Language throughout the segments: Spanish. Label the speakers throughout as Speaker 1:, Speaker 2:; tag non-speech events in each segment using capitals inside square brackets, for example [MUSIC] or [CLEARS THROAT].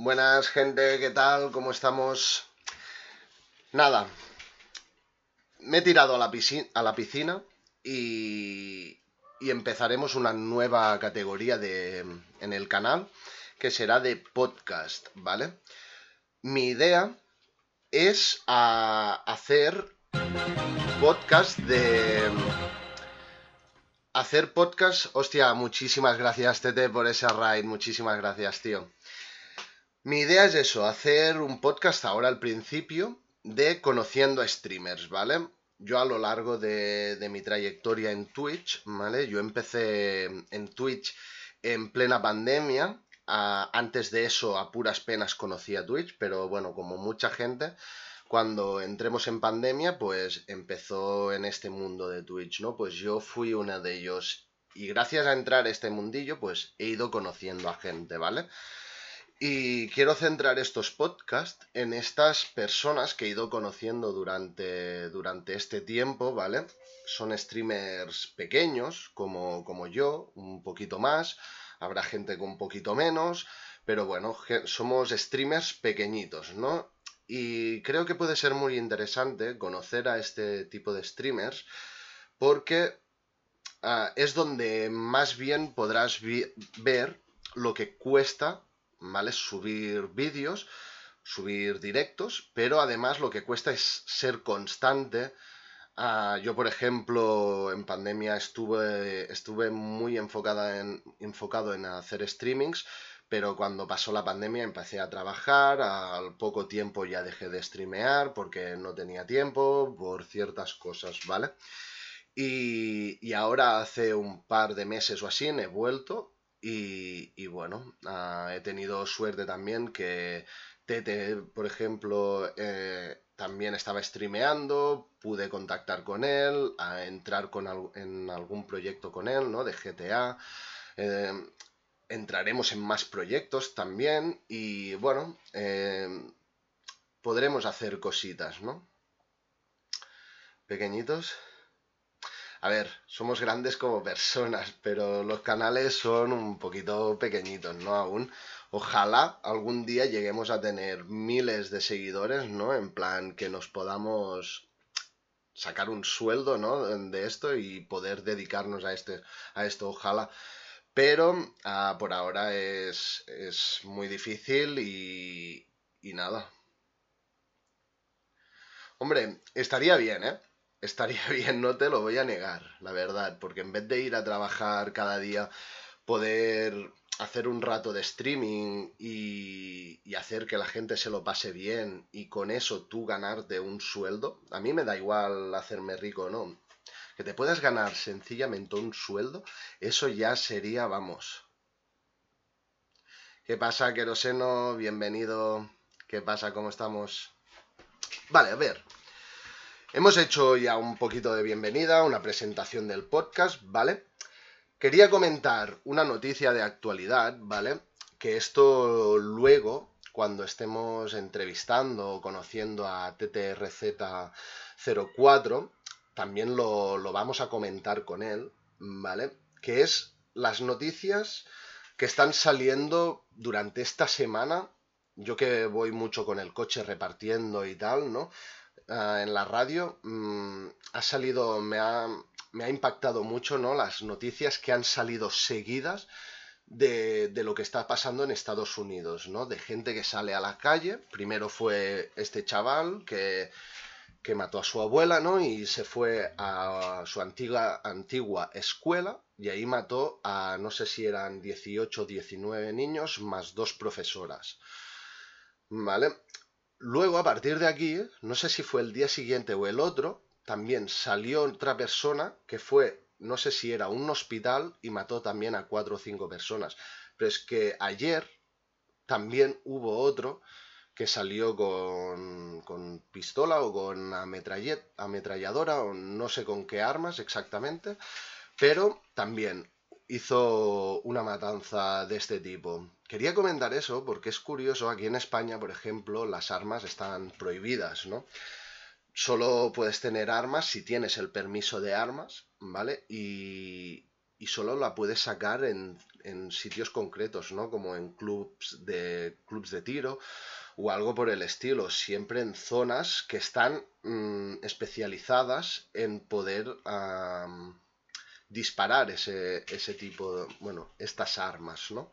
Speaker 1: Buenas gente, ¿qué tal? ¿Cómo estamos? Nada, me he tirado a la piscina, y, empezaremos una nueva categoría en el canal que será de podcast, ¿vale? Mi idea es a hacer podcast de... Hacer podcast... Hostia, muchísimas gracias, Tete, por ese raid. Muchísimas gracias, tío. Mi idea es eso, hacer un podcast ahora al principio de conociendo a streamers, ¿vale? Yo a lo largo de, mi trayectoria en Twitch, ¿vale? Yo empecé en Twitch en plena pandemia. antes de eso, a puras penas conocía Twitch, pero bueno, como mucha gente, cuando entremos en pandemia, pues empezó en este mundo de Twitch, ¿no? Pues yo fui una de ellos. Y gracias a entrar a este mundillo, pues he ido conociendo a gente, ¿vale? Y quiero centrar estos podcasts en estas personas que he ido conociendo durante, durante este tiempo, ¿vale? Son streamers pequeños, como, como yo, un poquito más, habrá gente con un poquito menos, pero bueno, somos streamers pequeñitos, ¿no? Y creo que puede ser muy interesante conocer a este tipo de streamers porque ah, es donde más bien podrás ver lo que cuesta, ¿vale? Subir vídeos, subir directos, pero además lo que cuesta es ser constante. Ah, yo, por ejemplo, en pandemia estuve, estuve muy enfocada en, enfocado en hacer streamings, pero cuando pasó la pandemia empecé a trabajar, al poco tiempo ya dejé de streamear porque no tenía tiempo, por ciertas cosas, ¿vale? Y, ahora hace un par de meses o así he vuelto y, bueno, ah, he tenido suerte también que Tete, por ejemplo, eh, también estaba streameando, pude contactar con él, a entrar con en algún proyecto con él, ¿no? De GTA. Eh, entraremos en más proyectos también y bueno, eh, podremos hacer cositas, ¿no? Pequeñitos. A ver, somos grandes como personas, pero los canales son un poquito pequeñitos, ¿no? Aún. Ojalá algún día lleguemos a tener miles de seguidores, ¿no? En plan que nos podamos sacar un sueldo, ¿no? De esto y poder dedicarnos a, este, a esto. Ojalá. Pero ah, por ahora es, muy difícil y, y nada. Hombre, estaría bien, ¿eh? Estaría [LAUGHS] bien, no te lo voy a negar, la verdad, porque en vez de ir a trabajar cada día, poder hacer un rato de streaming y, y, hacer que la gente se lo pase bien y con eso tú ganarte un sueldo, a mí me da igual hacerme rico, ¿no? que te puedas ganar sencillamente un sueldo, eso ya sería, vamos. ¿Qué pasa, Queroseno? Bienvenido. ¿Qué pasa? ¿Cómo estamos? Vale, a ver. Hemos hecho ya un poquito de bienvenida, una presentación del podcast, ¿vale? Quería comentar una noticia de actualidad, ¿vale? Que esto luego, cuando estemos entrevistando o conociendo a TTRZ04, también lo, vamos a comentar con él, ¿vale? Que es las noticias que están saliendo durante esta semana. Yo que voy mucho con el coche repartiendo y tal, ¿no? Ah, en la radio mm, ha salido, me ha, me ha, impactado mucho, ¿no? Las noticias que han salido seguidas de, de, lo que está pasando en Estados Unidos, ¿no? De gente que sale a la calle. Primero fue este chaval que que mató a su abuela, ¿no? Y se fue a su antigua, antigua escuela y ahí mató a, no sé si eran 18 o 19 niños más dos profesoras. ¿Vale? Luego, a partir de aquí, no sé si fue el día siguiente o el otro, también salió otra persona que fue, no sé si era un hospital y mató también a cuatro o cinco personas. Pero es que ayer también hubo otro que salió con, pistola o con ametralladora o no sé con qué armas exactamente, pero también hizo una matanza de este tipo. Quería comentar eso porque es curioso, aquí en España, por ejemplo, las armas están prohibidas, ¿no? Solo puedes tener armas si tienes el permiso de armas, ¿vale? Y, y solo la puedes sacar en, sitios concretos, ¿no? Como en clubs de, clubs de tiro o algo por el estilo, siempre en zonas que están mm, especializadas en poder disparar ese, ese tipo, bueno, estas armas, ¿no?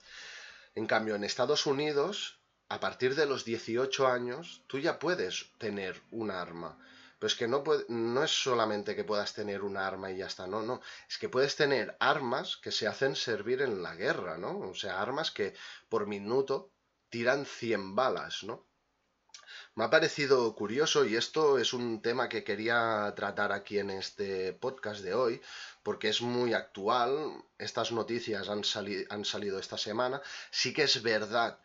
Speaker 1: En cambio, en Estados Unidos, a partir de los 18 años, tú ya puedes tener un arma. Pero es que no, no es solamente que puedas tener un arma y ya está, no, no. Es que puedes tener armas que se hacen servir en la guerra, ¿no? O sea, armas que por minuto tiran 100 balas, ¿no? Me ha parecido curioso y esto es un tema que quería tratar aquí en este podcast de hoy porque es muy actual. Estas noticias han, salido esta semana. Sí que es verdad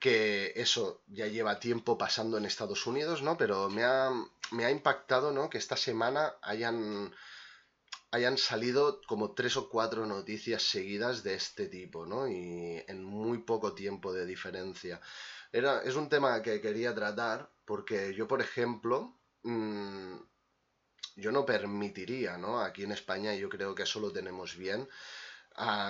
Speaker 1: que eso ya lleva tiempo pasando en Estados Unidos, ¿no? Pero me ha, me ha impactado, ¿no? Que esta semana hayan, hayan salido como tres o cuatro noticias seguidas de este tipo, ¿no? Y en muy poco tiempo de diferencia. Era, es un tema que quería tratar porque yo, por ejemplo, mm, yo no permitiría, ¿no? Aquí en España yo creo que eso lo tenemos bien.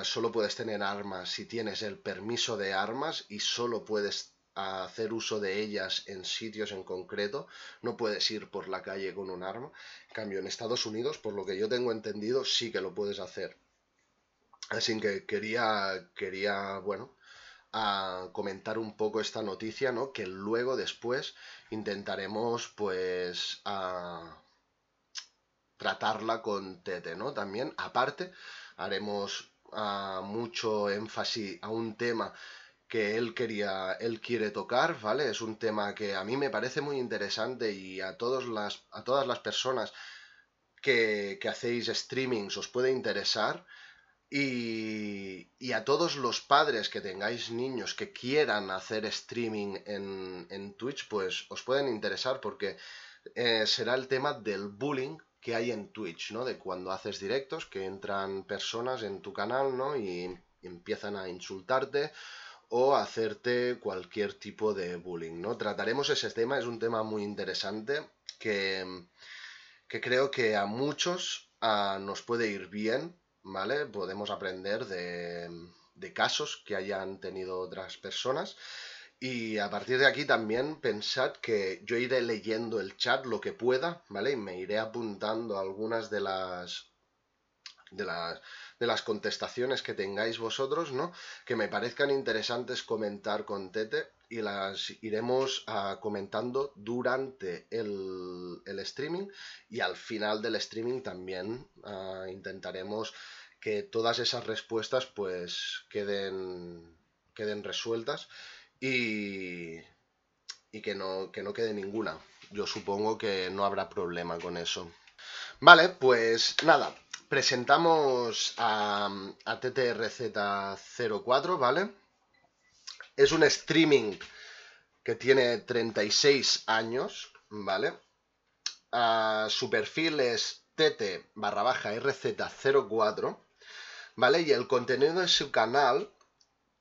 Speaker 1: Solo puedes tener armas si tienes el permiso de armas y solo puedes hacer uso de ellas en sitios en concreto. No puedes ir por la calle con un arma. En cambio, en Estados Unidos, por lo que yo tengo entendido, sí que lo puedes hacer. Así que quería, quería, bueno, a comentar un poco esta noticia, ¿no? Que luego después intentaremos pues a tratarla con Tete, ¿no? También, aparte, haremos mucho énfasis a un tema que él quería, él quiere tocar, ¿vale? Es un tema que a mí me parece muy interesante y a, todas las, a todas las personas que, que hacéis streamings os puede interesar. Y, a todos los padres que tengáis niños que quieran hacer streaming en, Twitch, pues os pueden interesar porque eh, será el tema del bullying que hay en Twitch, ¿no? De cuando haces directos, que entran personas en tu canal, ¿no? Y empiezan a insultarte o a hacerte cualquier tipo de bullying, ¿no? Trataremos ese tema, es un tema muy interesante que, creo que a muchos ah, nos puede ir bien ¿vale? Podemos aprender de, casos que hayan tenido otras personas. Y a partir de aquí también pensad que yo iré leyendo el chat lo que pueda, ¿vale? Y me iré apuntando algunas de las de las, de las contestaciones que tengáis vosotros, ¿no? Que me parezcan interesantes comentar con Tete y las iremos ah, comentando durante el, streaming y al final del streaming también ah, intentaremos que todas esas respuestas pues queden, queden resueltas y, y que, no, que no quede ninguna. Yo supongo que no habrá problema con eso. Vale, pues nada, presentamos a, a TTRZ04, ¿vale? Es un streaming que tiene 36 años, ¿vale? su perfil es tt barra baja rz04, ¿vale? Y el contenido de su canal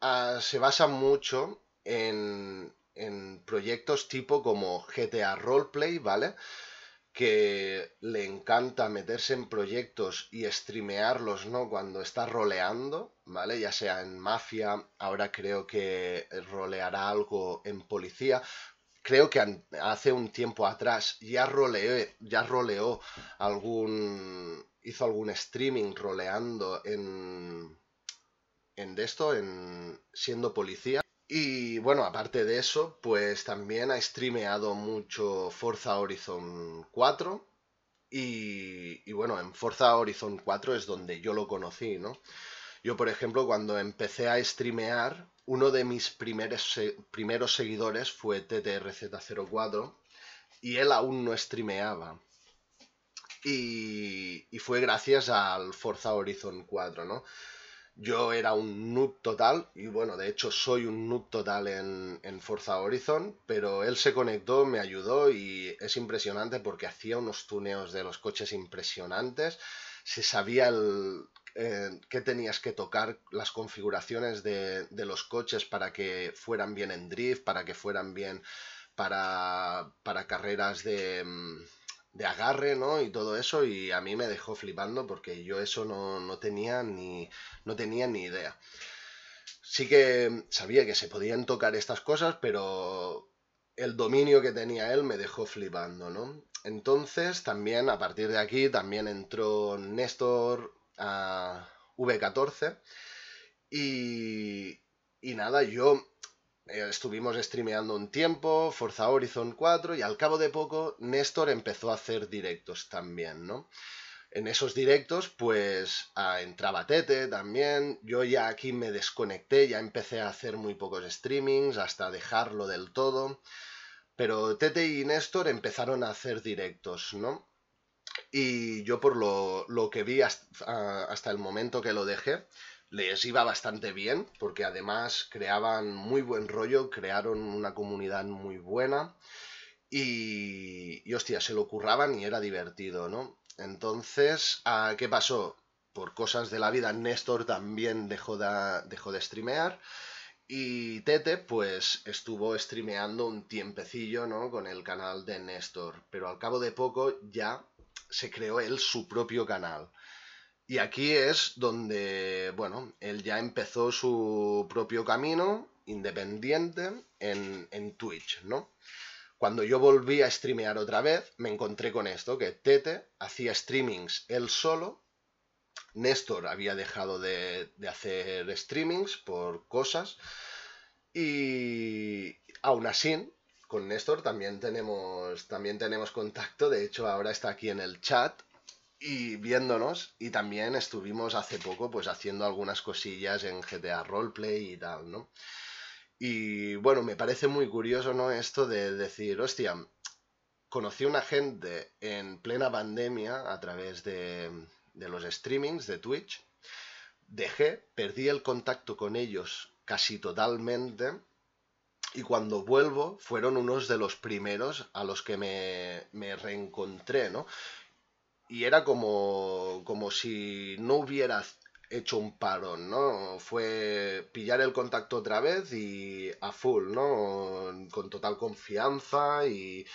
Speaker 1: ah, se basa mucho en, en proyectos tipo como GTA Roleplay, ¿vale? Que le encanta meterse en proyectos y streamearlos, ¿no? Cuando está roleando, ¿vale? Ya sea en Mafia, ahora creo que roleará algo en Policía. Creo que hace un tiempo atrás ya roleó, ya roleó algún... hizo algún streaming roleando en... en esto, en siendo policía. Y bueno, aparte de eso, pues también ha streameado mucho Forza Horizon 4. Y, bueno, en Forza Horizon 4 es donde yo lo conocí, ¿no? Yo, por ejemplo, cuando empecé a streamear, uno de mis primeros, primeros seguidores fue TTRZ04 y él aún no streameaba. Y, y fue gracias al Forza Horizon 4, ¿no? Yo era un noob total, y bueno, de hecho soy un noob total en, en, Forza Horizon, pero él se conectó, me ayudó y es impresionante porque hacía unos tuneos de los coches impresionantes, se sabía el, eh, qué tenías que tocar, las configuraciones de, de, los coches para que fueran bien en drift, para que fueran bien para, para carreras de... De agarre, ¿no? Y todo eso, y a mí me dejó flipando porque yo eso no, no, tenía, ni, no tenía ni idea. Sí que sabía que se podían tocar estas cosas, pero el dominio que tenía él me dejó flipando, ¿no? Entonces, también, a partir de aquí, también entró Néstor a V14 y, y nada, yo estuvimos streameando un tiempo, Forza Horizon 4, y al cabo de poco Néstor empezó a hacer directos también, ¿no? En esos directos, pues entraba Tete también. Yo ya aquí me desconecté, ya empecé a hacer muy pocos streamings, hasta dejarlo del todo. Pero Tete y Néstor empezaron a hacer directos, ¿no? Y yo por lo, lo que vi hasta el momento que lo dejé, les iba bastante bien, porque además creaban muy buen rollo, crearon una comunidad muy buena y, y hostia, se lo curraban y era divertido, ¿no? Entonces, ah, ¿qué pasó? Por cosas de la vida, Néstor también dejó de, dejó de streamear. Y Tete, pues, estuvo streameando un tiempecillo, ¿no? Con el canal de Néstor. Pero al cabo de poco ya se creó él su propio canal. Y aquí es donde, bueno, él ya empezó su propio camino independiente en, en Twitch, ¿no? Cuando yo volví a streamear otra vez, me encontré con esto, que Tete hacía streamings él solo, Néstor había dejado de, de hacer streamings por cosas, y aún así, con Néstor también tenemos, también tenemos contacto, de hecho ahora está aquí en el chat, y viéndonos y también estuvimos hace poco pues haciendo algunas cosillas en GTA Roleplay y tal, ¿no? Y bueno, me parece muy curioso, ¿no? Esto de decir, hostia, conocí a una gente en plena pandemia a través de, de los streamings de Twitch, dejé, perdí el contacto con ellos casi totalmente y cuando vuelvo fueron unos de los primeros a los que me, me reencontré, ¿no? Y era como, como si no hubiera hecho un parón, ¿no? Fue pillar el contacto otra vez y a full, ¿no? Con total confianza y,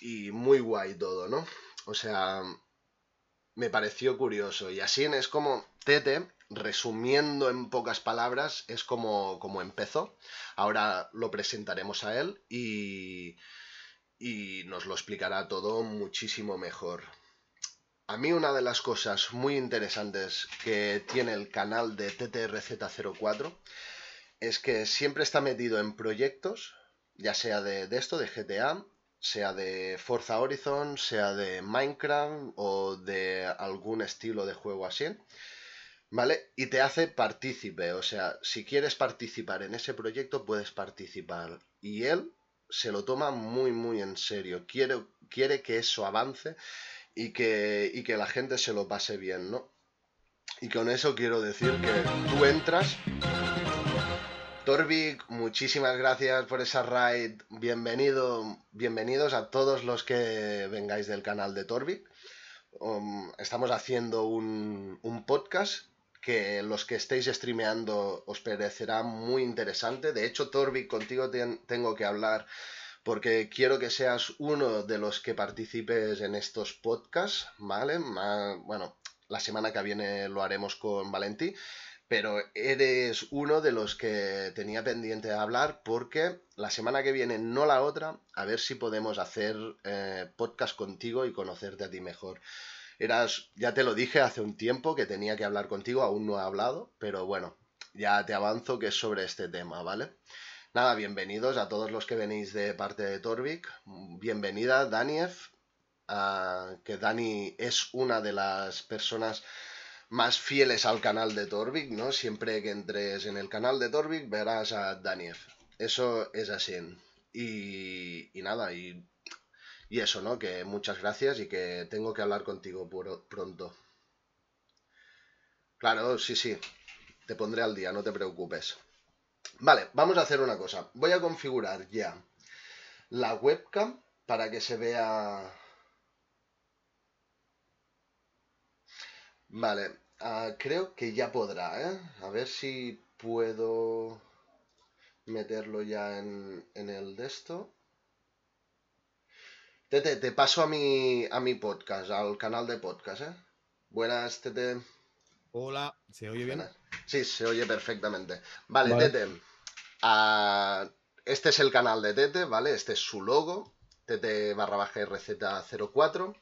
Speaker 1: y muy guay todo, ¿no? O sea, me pareció curioso. Y así es como Tete, resumiendo en pocas palabras, es como, como empezó. Ahora lo presentaremos a él y, y nos lo explicará todo muchísimo mejor. A mí una de las cosas muy interesantes que tiene el canal de TTRZ04 es que siempre está metido en proyectos, ya sea de, esto, de GTA, sea de Forza Horizon, sea de Minecraft o de algún estilo de juego así, ¿vale? Y te hace partícipe, o sea, si quieres participar en ese proyecto, puedes participar. Y él se lo toma muy, muy en serio, quiere, quiere que eso avance y que, que la gente se lo pase bien, ¿no? Y con eso quiero decir que tú entras. Torvik, muchísimas gracias por esa raid. Bienvenido, bienvenidos a todos los que vengáis del canal de Torvik. Um, estamos haciendo un, un, podcast que los que estéis streameando os parecerá muy interesante. De hecho, Torvik, contigo tengo que hablar porque quiero que seas uno de los que participes en estos podcasts, ¿vale? bueno, la semana que viene lo haremos con Valentí, pero eres uno de los que tenía pendiente de hablar porque la semana que viene, no la otra, a ver si podemos hacer eh, podcast contigo y conocerte a ti mejor. Eras, ya te lo dije hace un tiempo que tenía que hablar contigo, aún no he hablado, pero bueno, ya te avanzo que es sobre este tema, ¿vale? Nada, bienvenidos a todos los que venís de parte de Torvik. Bienvenida, Daniev, que Dani es una de las personas más fieles al canal de Torvik, ¿no? Siempre que entres en el canal de Torvik verás a Daniev. Eso es así. Y, nada, y, y, eso, ¿no? Que muchas gracias y que tengo que hablar contigo pronto. Claro, sí, sí. Te pondré al día, no te preocupes. Vale, vamos a hacer una cosa. Voy a configurar ya la webcam para que se vea... Vale, ah, creo que ya podrá, ¿eh? A ver si puedo meterlo ya en, en el de esto. Tete, te paso a mi, a mi podcast, al canal de podcast, ¿eh? Buenas, Tete.
Speaker 2: Hola, ¿se oye bien?
Speaker 1: Sí, se oye perfectamente. Vale, Tete. Este es el canal de Tete, ¿vale? Este es su logo, Tete barra baja RZ04.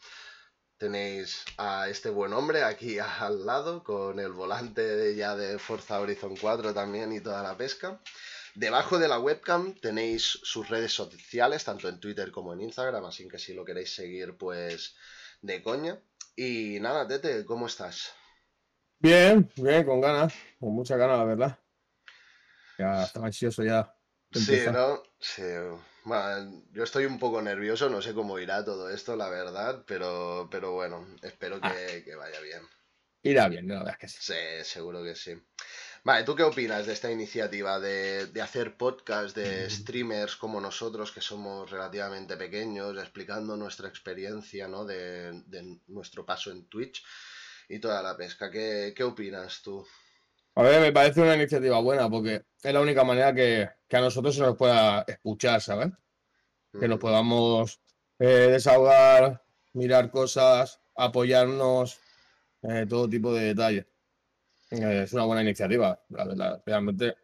Speaker 1: Tenéis a este buen hombre aquí [LAUGHS] al lado, con el volante ya de Forza Horizon 4 también y toda la pesca. Debajo de la webcam tenéis sus redes sociales, tanto en Twitter como en Instagram, así que si lo queréis seguir, pues de coña. Y nada, Tete, ¿cómo estás?
Speaker 2: Bien, bien, con ganas, con mucha ganas, la verdad. Ya estaba ansioso ya.
Speaker 1: Sí, ¿no? Sí. yo estoy un poco nervioso, no sé cómo irá todo esto, la verdad, pero, pero bueno, espero que, ah. que vaya bien.
Speaker 2: Irá bien, la verdad es que sí.
Speaker 1: Sí, seguro que sí. Vale, ¿tú qué opinas de esta iniciativa de, hacer podcast de [LAUGHS] streamers como nosotros, que somos relativamente pequeños, explicando nuestra experiencia, ¿no? De, nuestro paso en Twitch y toda la pesca. ¿Qué, opinas tú?
Speaker 2: A ver, me parece una iniciativa buena porque es la única manera que, a nosotros se nos pueda escuchar, ¿sabes? Que nos podamos eh, desahogar, mirar cosas, apoyarnos, eh, todo tipo de detalles. Eh, es una buena iniciativa, realmente.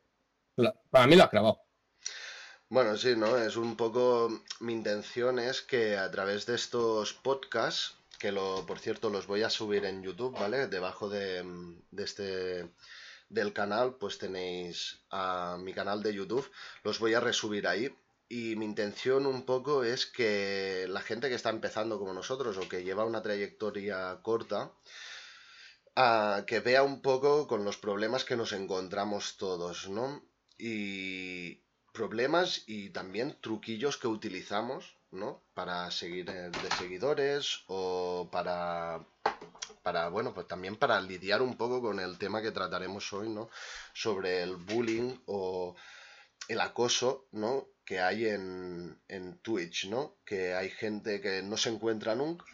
Speaker 2: para mí la has grabado.
Speaker 1: Bueno, sí, ¿no? Es un poco. Mi intención es que a través de estos podcasts, que lo, por cierto, los voy a subir en YouTube, ¿vale? Debajo de, este del canal, pues tenéis a mi canal de YouTube, los voy a resubir ahí. Y mi intención un poco es que la gente que está empezando como nosotros o que lleva una trayectoria corta, que vea un poco con los problemas que nos encontramos todos, ¿no? Y problemas y también truquillos que utilizamos, ¿no? Para seguir eh, de seguidores o para, para, bueno, pues también para lidiar un poco con el tema que trataremos hoy, ¿no? Sobre el bullying o el acoso, ¿no? Que hay en, en Twitch, ¿no? Que hay gente que no se encuentra nunca,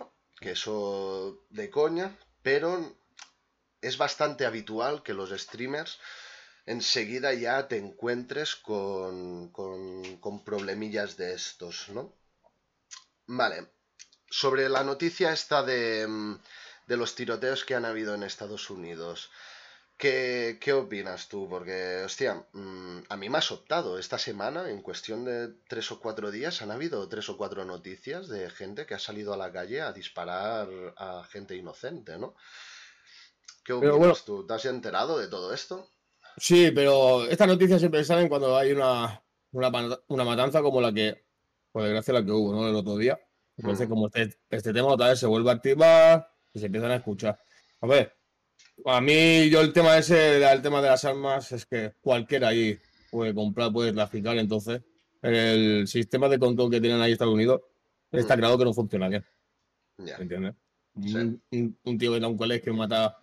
Speaker 1: que eso de coña, pero es bastante habitual que los streamers enseguida ya te encuentres con, con, problemillas de estos, ¿no? Vale. Sobre la noticia esta de, de, los tiroteos que han habido en Estados Unidos, ¿qué, ¿qué, opinas tú? Porque, hostia, mm, a mí me has optado esta semana, en cuestión de tres o cuatro días, han habido tres o cuatro noticias de gente que ha salido a la calle a disparar a gente inocente, ¿no? ¿Qué opinas tú? ¿Te has enterado de todo esto?
Speaker 2: Sí, pero estas noticias siempre salen cuando hay una, una, matanza como la que, por desgracia, la que hubo, ¿no? El otro día. Entonces, mm. como este, este, tema otra vez se vuelve a activar y se empiezan a escuchar. A ver, a mí yo el tema ese, el tema de las armas, es que cualquiera ahí puede comprar, puede traficar, entonces el sistema de control que tienen ahí Estados Unidos está mm. claro que no funciona bien. ¿Me ¿Entiendes? Un, tío que da un colegio y mata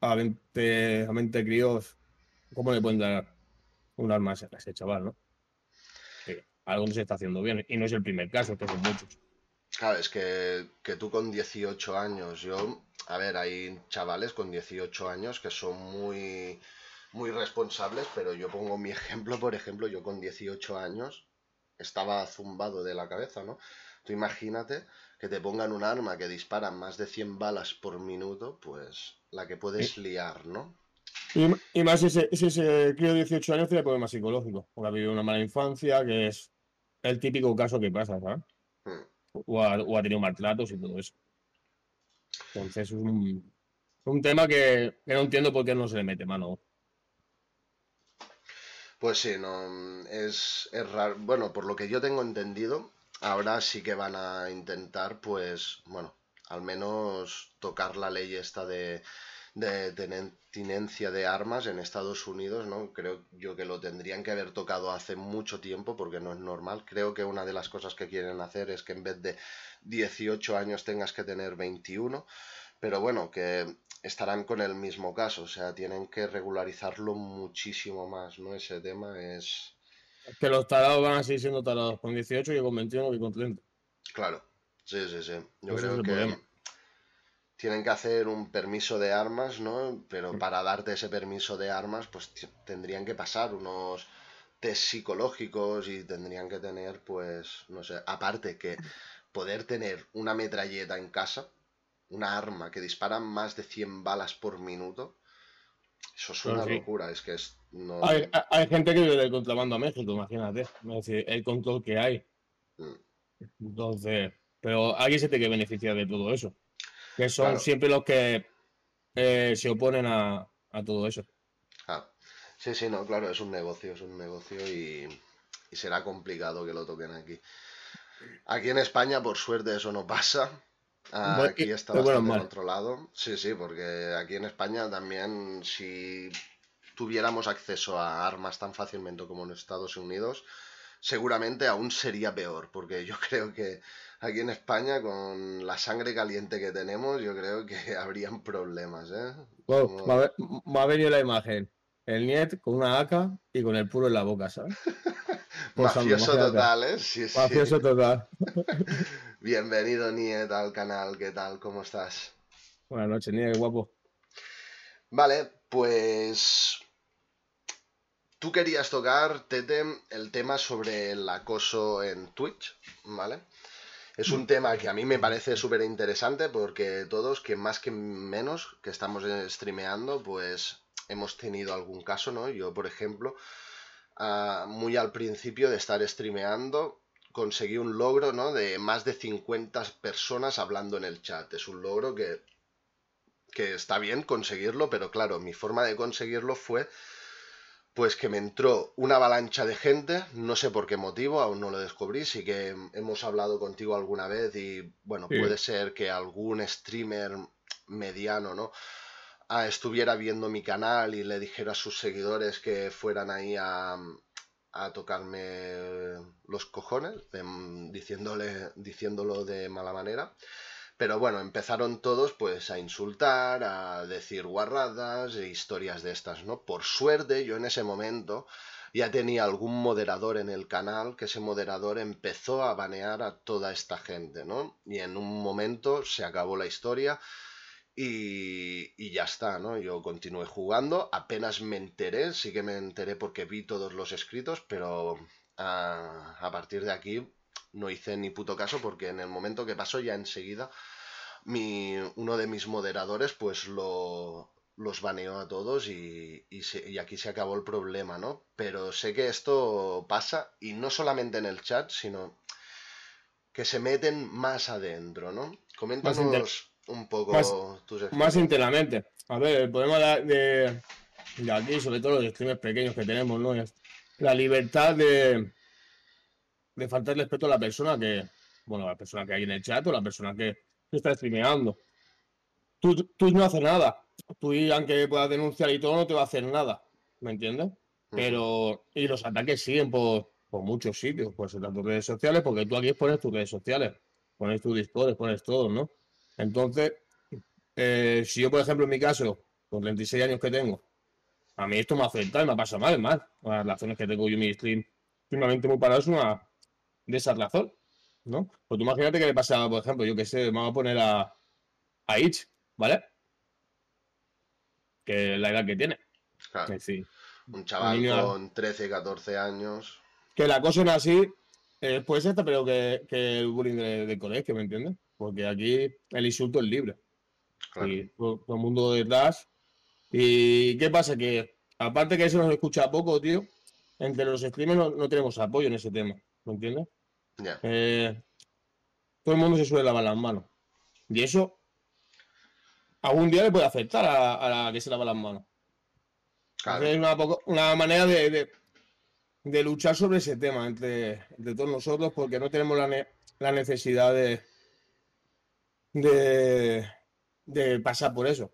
Speaker 2: a 20, a 20 críos, ¿cómo le pueden dar un arma a ese chaval, no? algo no se está haciendo bien. Y no es el primer caso, estos son muchos.
Speaker 1: Claro, es que, que, tú con 18 años, yo, a ver, hay chavales con 18 años que son muy, muy responsables, pero yo pongo mi [LAUGHS] ejemplo, por ejemplo, yo con 18 años estaba zumbado de la cabeza, ¿no? Tú imagínate que te pongan un arma que dispara más de 100 balas por minuto, pues la que puedes liar, ¿no?
Speaker 2: Y, más si ese, si ese crío de 18 años tiene problemas psicológicos, porque ha vivido una mala infancia, que es el típico caso que pasa, ¿sabes? Hmm. O, ha, tenido maltratos y todo eso. Entonces es un, un tema que, que, no entiendo por qué no se le mete mano.
Speaker 1: Pues sí, no, es, es raro. Bueno, por lo que yo tengo entendido, ahora sí que van a intentar, pues, bueno, al menos tocar la ley esta de, de tenencia de armas en Estados Unidos, ¿no? Creo yo que lo tendrían que haber tocado hace mucho tiempo porque no es normal. Creo que una de las cosas que quieren hacer es que en vez de 18 años tengas que tener 21, pero bueno, que estarán con el mismo caso, o sea, tienen que regularizarlo muchísimo más, ¿no? Ese tema es...
Speaker 2: Que los tarados van a seguir siendo tarados con 18 y con 21 y con 30.
Speaker 1: Claro, sí, sí, sí. Yo creo que tienen que hacer un permiso de armas, ¿no? Pero para darte ese permiso de armas, pues tendrían que pasar unos test psicológicos y tendrían que tener, pues, no sé, aparte que poder tener una metralleta en casa, una arma que dispara más de 100 balas por minuto, eso es una locura, es que es... No...
Speaker 2: Hay, gente que vive del contrabando a México, imagínate, es decir, el control que hay. Mm. Entonces, pero aquí se tiene que beneficiar de todo eso, que son siempre los que eh, se oponen a, todo eso.
Speaker 1: Ah. Sí, sí, no, claro, es un negocio, es un negocio y, y será complicado que lo toquen aquí. Aquí en España, por suerte, eso no pasa. Aquí está bastante controlado. Sí, sí, porque aquí en España también, si tuviéramos acceso a armas tan fácilmente como en Estados Unidos, seguramente aún sería peor, porque yo [LAUGHS] creo que aquí en España, con la sangre caliente que tenemos, yo creo que [LAUGHS] habrían problemas, ¿eh?
Speaker 2: me ha venido la imagen. El Niet con una AK y con el puro en la boca, ¿sabes? [LAUGHS]
Speaker 1: Mafioso total, ¿eh?
Speaker 2: Sí, Mafioso total.
Speaker 1: Bienvenido, Niet, al canal. ¿Qué tal? ¿Cómo estás?
Speaker 2: Buenas noches, Niet, guapo.
Speaker 1: Vale, pues. Tú querías tocar, Tete, el tema sobre el acoso en Twitch, ¿vale? Es un tema que a mí me parece súper interesante porque todos, que más que menos, que estamos streameando, pues hemos tenido algún caso, ¿no? Yo, por ejemplo, muy al principio de estar streameando, conseguí un logro, ¿no? De más de 50 personas hablando en el chat. Es un logro que, que está bien conseguirlo, pero claro, mi forma de conseguirlo fue pues que me entró una avalancha de gente, no sé por qué motivo, aún no lo descubrí, sí que hemos hablado contigo alguna vez y bueno, puede ser que algún streamer mediano, ¿no? estuviera viendo mi canal y le dijera a sus seguidores que fueran ahí a, a tocarme los cojones, diciéndole, diciéndolo de mala manera. Pero bueno, empezaron todos pues a insultar, a decir guarradas e historias de estas, ¿no? Por suerte yo en ese momento ya tenía algún moderador en el canal, que ese moderador empezó a banear a toda esta gente, ¿no? Y en un momento se acabó la historia y, ya está, ¿no? Yo continué jugando, apenas me enteré, sí que me enteré porque vi todos los escritos, pero a, partir de aquí no hice ni puto caso porque en el momento que pasó ya enseguida mi, uno de mis moderadores pues lo, los baneó a todos y, y, aquí se acabó el problema, ¿no? Pero sé que esto pasa y no solamente en el chat, sino que se meten más adentro, ¿no? Coméntanos un poco
Speaker 2: más, más internamente. A ver, el problema de, de, aquí, sobre todo los streamers pequeños que tenemos, ¿no? Es la libertad de, de faltar respeto a la persona que, bueno, la persona que hay en el chat o la persona que, está streameando. Tú, tú no haces nada. Tú, aunque puedas denunciar y todo, no te va a hacer nada. ¿Me entiendes? Pero, y los ataques siguen por, por muchos sitios, por tanto redes sociales, porque tú aquí pones tus redes sociales, pones tu Discord, pones todo, ¿no? Entonces, eh, si yo, por ejemplo, en mi caso, con 36 años que tengo, a mí esto me afecta y me pasa mal, mal. Las razones que tengo yo en mi stream, últimamente muy parado es una de esas razones, ¿no? Pues tú imagínate que le pasa, por ejemplo, yo que sé, me voy a poner a, a Itch, ¿vale? Que es la edad que tiene.
Speaker 1: Claro. un chaval con 13, 14 años.
Speaker 2: Que la cosa no así, eh, puede ser, pero que, que el bullying de, de colegio, ¿me entiendes? porque aquí el insulto es libre. Y todo, el mundo detrás. ¿Y qué pasa? Que aparte que eso nos escucha poco, tío, entre los streamers no, tenemos apoyo en ese tema, ¿me entiendes? Eh, todo el mundo se suele lavar las manos. Y eso algún día le puede afectar a, la que se lava las manos. Es una, manera de, de, luchar sobre ese tema entre, todos nosotros porque no tenemos la necesidad de, de, pasar por eso.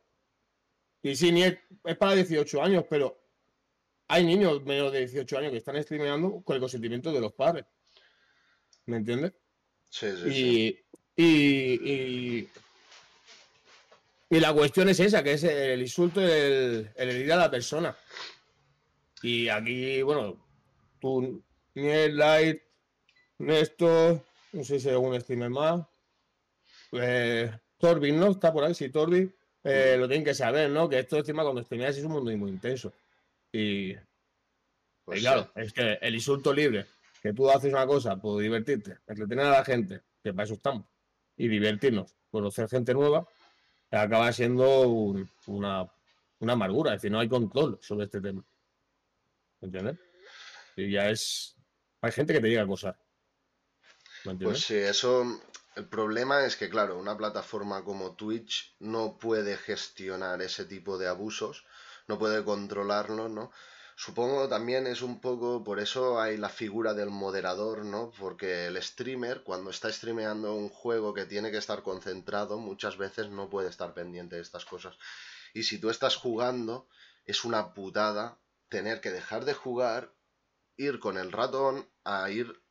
Speaker 2: Y sí, ni es, para 18 años, pero hay niños menos de 18 años que están streameando con el consentimiento de los padres. ¿Me entiendes?
Speaker 1: Sí, sí,
Speaker 2: y, sí. Y, y, la cuestión es esa, que es el insulto, el, el herir a la persona. Y aquí, bueno, tú, Niel, Light, Néstor, no sé si hay algún streamer más, eh, Torbi, ¿no? Está por ahí, sí, Torbi. Eh, lo tienen que saber, ¿no? Que esto encima cuando streameas es un mundo muy intenso. Y, pues claro, es que el insulto libre, que tú haces una cosa por divertirte, entretener a la gente, que para eso estamos. Y divertirnos, conocer gente nueva, acaba siendo una, una amargura, es decir, no hay control sobre este tema. ¿Entiendes? Y ya es. Hay gente que te llega a acosar.
Speaker 1: Pues sí, eso. El problema es que, claro, una plataforma como Twitch no puede gestionar ese tipo de abusos, no puede controlarlo, ¿no? Supongo también es un poco, por eso hay la figura del moderador, ¿no? Porque el streamer, cuando está streameando un juego que tiene que estar concentrado, muchas veces no puede estar pendiente de estas cosas. Y si tú estás jugando, es una putada tener que dejar de jugar, ir con el ratón a ir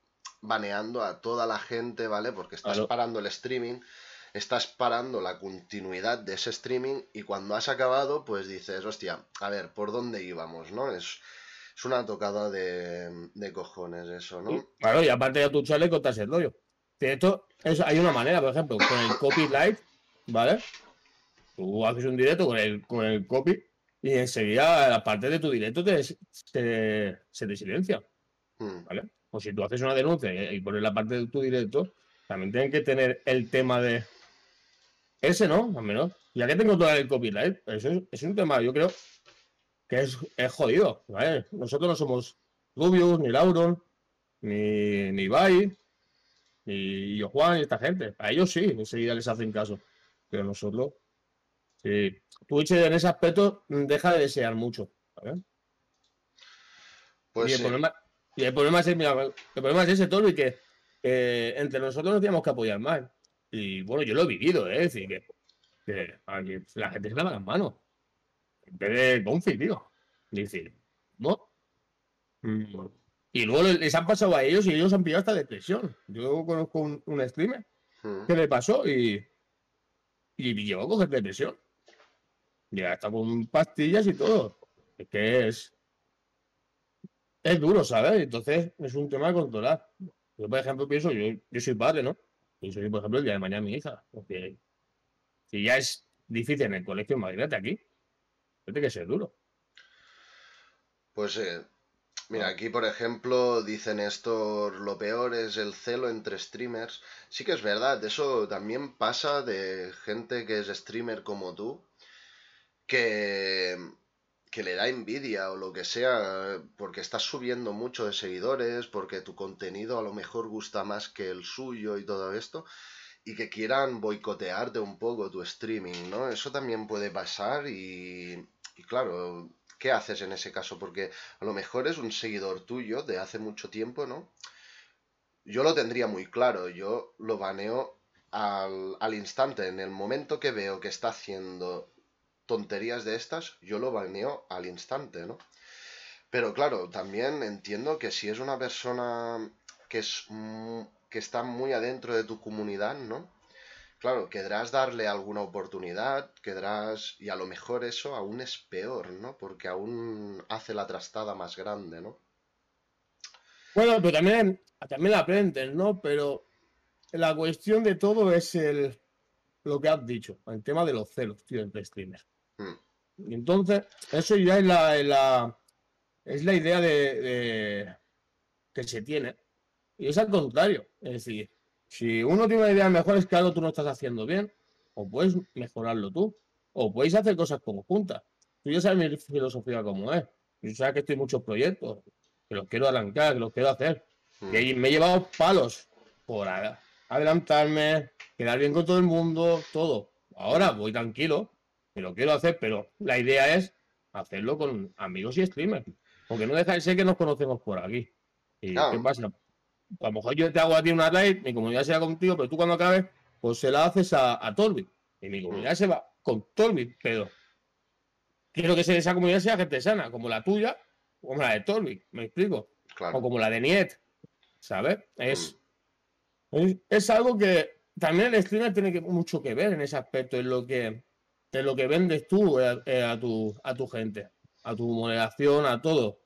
Speaker 1: baneando a toda la gente, ¿vale? Porque estás parando el streaming, estás parando la continuidad de ese streaming y cuando has acabado, pues dices, hostia, a ver, ¿por dónde íbamos, no? Es, es una tocada de, de cojones eso, ¿no?
Speaker 2: claro, y aparte de tu chale contas el rollo. De esto, hay una manera, por ejemplo, con el copyright, ¿vale? Tú haces un directo con el, con el copy y enseguida la parte de tu directo te, se te silencia. Hmm. ¿Vale? O si tú haces una denuncia y, pones la parte de tu directo, también tienen que tener el tema de ese, ¿no? Al menos. Ya que tengo todo el copyright, eso es, un tema, yo creo, que es, jodido. ¿vale? Nosotros no somos Rubius, ni Lauron, ni, ni ni yo Juan, y esta gente. A ellos sí, enseguida les hacen caso. Pero nosotros, sí. Twitch en ese aspecto deja de desear mucho. Pues y, el problema, y el problema es, el problema es ese, y que entre nosotros nos tenemos que apoyar más. Y bueno, yo lo he vivido, ¿eh? Es decir, que, la gente se lava las manos. En vez de tío. Y decir, ¿no? Mm. Y luego les han pasado a ellos y ellos han pillado esta depresión. Yo conozco un, un streamer hmm. que le pasó y, y llegó a coger depresión. Ya está con pastillas y todo. Es que es. Es duro, ¿sabes? Entonces es un tema de controlar. Yo, por ejemplo, pienso, yo, yo soy padre, ¿no? Y soy, por ejemplo, el día de mañana mi hija. Porque si ya es difícil en el colegio, imagínate aquí. Tiene que ser duro.
Speaker 1: Pues eh, mira, aquí por ejemplo dicen esto, lo peor es el celo entre streamers. Sí que es verdad, eso también pasa de gente que es streamer como tú, que, que le da envidia o lo que sea, porque estás subiendo mucho de seguidores, porque tu contenido a lo mejor gusta más que el suyo y todo esto, y que quieran boicotearte un poco tu streaming, ¿no? Eso también puede pasar y, y claro, ¿qué haces en ese caso? Porque a lo mejor es un seguidor tuyo de hace mucho tiempo, ¿no? Yo lo tendría muy claro, yo lo baneo al, al instante, en el momento que veo que está haciendo tonterías de estas, yo lo baneo al instante, ¿no? Pero claro, también entiendo que si es una persona que, es, que está muy adentro de tu comunidad, ¿no? Claro, querrás darle alguna oportunidad, querrás... Y a lo mejor eso aún es peor, ¿no? Porque aún hace la trastada más grande, ¿no?
Speaker 2: Bueno, pero también, también aprenden, ¿no? Pero la cuestión de todo es el lo que has dicho, el tema de los celos, tío, entre streamers. Entonces, eso ya es la, es la idea de, que se tiene. Y es al contrario. Es decir, si uno tiene una idea mejor es que algo tú no estás haciendo bien, o puedes mejorarlo tú, o podéis hacer cosas conjuntas. Tú ya sabes mi filosofía como es. Yo sabes que estoy en muchos proyectos, que los quiero arrancar, que los quiero hacer. Y me he llevado palos por adelantarme, quedar bien con todo el mundo, todo. Ahora voy tranquilo, me lo quiero hacer, pero la idea es hacerlo con amigos y streamers. Porque no deja de ser que nos conocemos por aquí. ¿Y qué pasa? A lo mejor yo te hago a ti una raid, mi comunidad se va contigo, pero tú cuando acabes, pues se la haces a, a Y mi comunidad se va con Torbi, pero quiero que esa comunidad sea gente sana, como la tuya, como la de Torbi, ¿me explico? O como la de Niet, ¿sabes? Es, mm. es, algo que también el streamer tiene mucho que ver en ese aspecto, en lo que de lo que vendes tú eh, eh, a, tu, a tu gente, a tu moderación, a todo.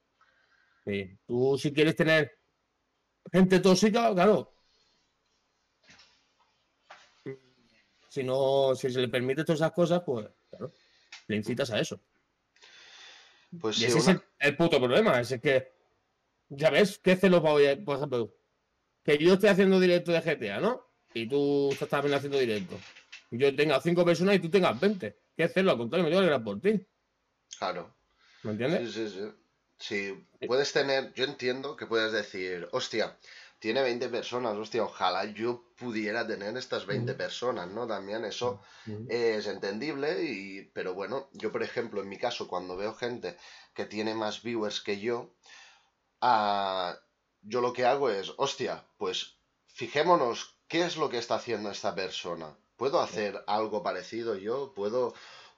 Speaker 2: Tú si quieres tener gente tóxica, claro. Si no, si se le permite todas esas cosas, pues claro, le incitas a eso. Pues y ese es el, puto problema, es que, ya ves, ¿qué celos va por ejemplo? Que yo estoy haciendo directo de GTA, ¿no? y tú estás también haciendo directo, yo tenga cinco personas y tú tengas 20, ¿qué hacerlo? Al contrario, me tengo que alegrar por ti.
Speaker 1: Claro.
Speaker 2: ¿Me entiendes?
Speaker 1: Sí, sí, sí. Sí, puedes tener, yo entiendo que puedes decir, hostia, tiene 20 personas, hostia, ojalá yo pudiera tener estas 20 personas, ¿no? También eso es entendible, y, pero bueno, yo por ejemplo, en mi caso, cuando veo gente que tiene más viewers que yo, ah, yo lo que hago es, hostia, pues fijémonos qué es lo que está haciendo esta persona. ¿Puedo hacer algo parecido yo? ¿Puedo...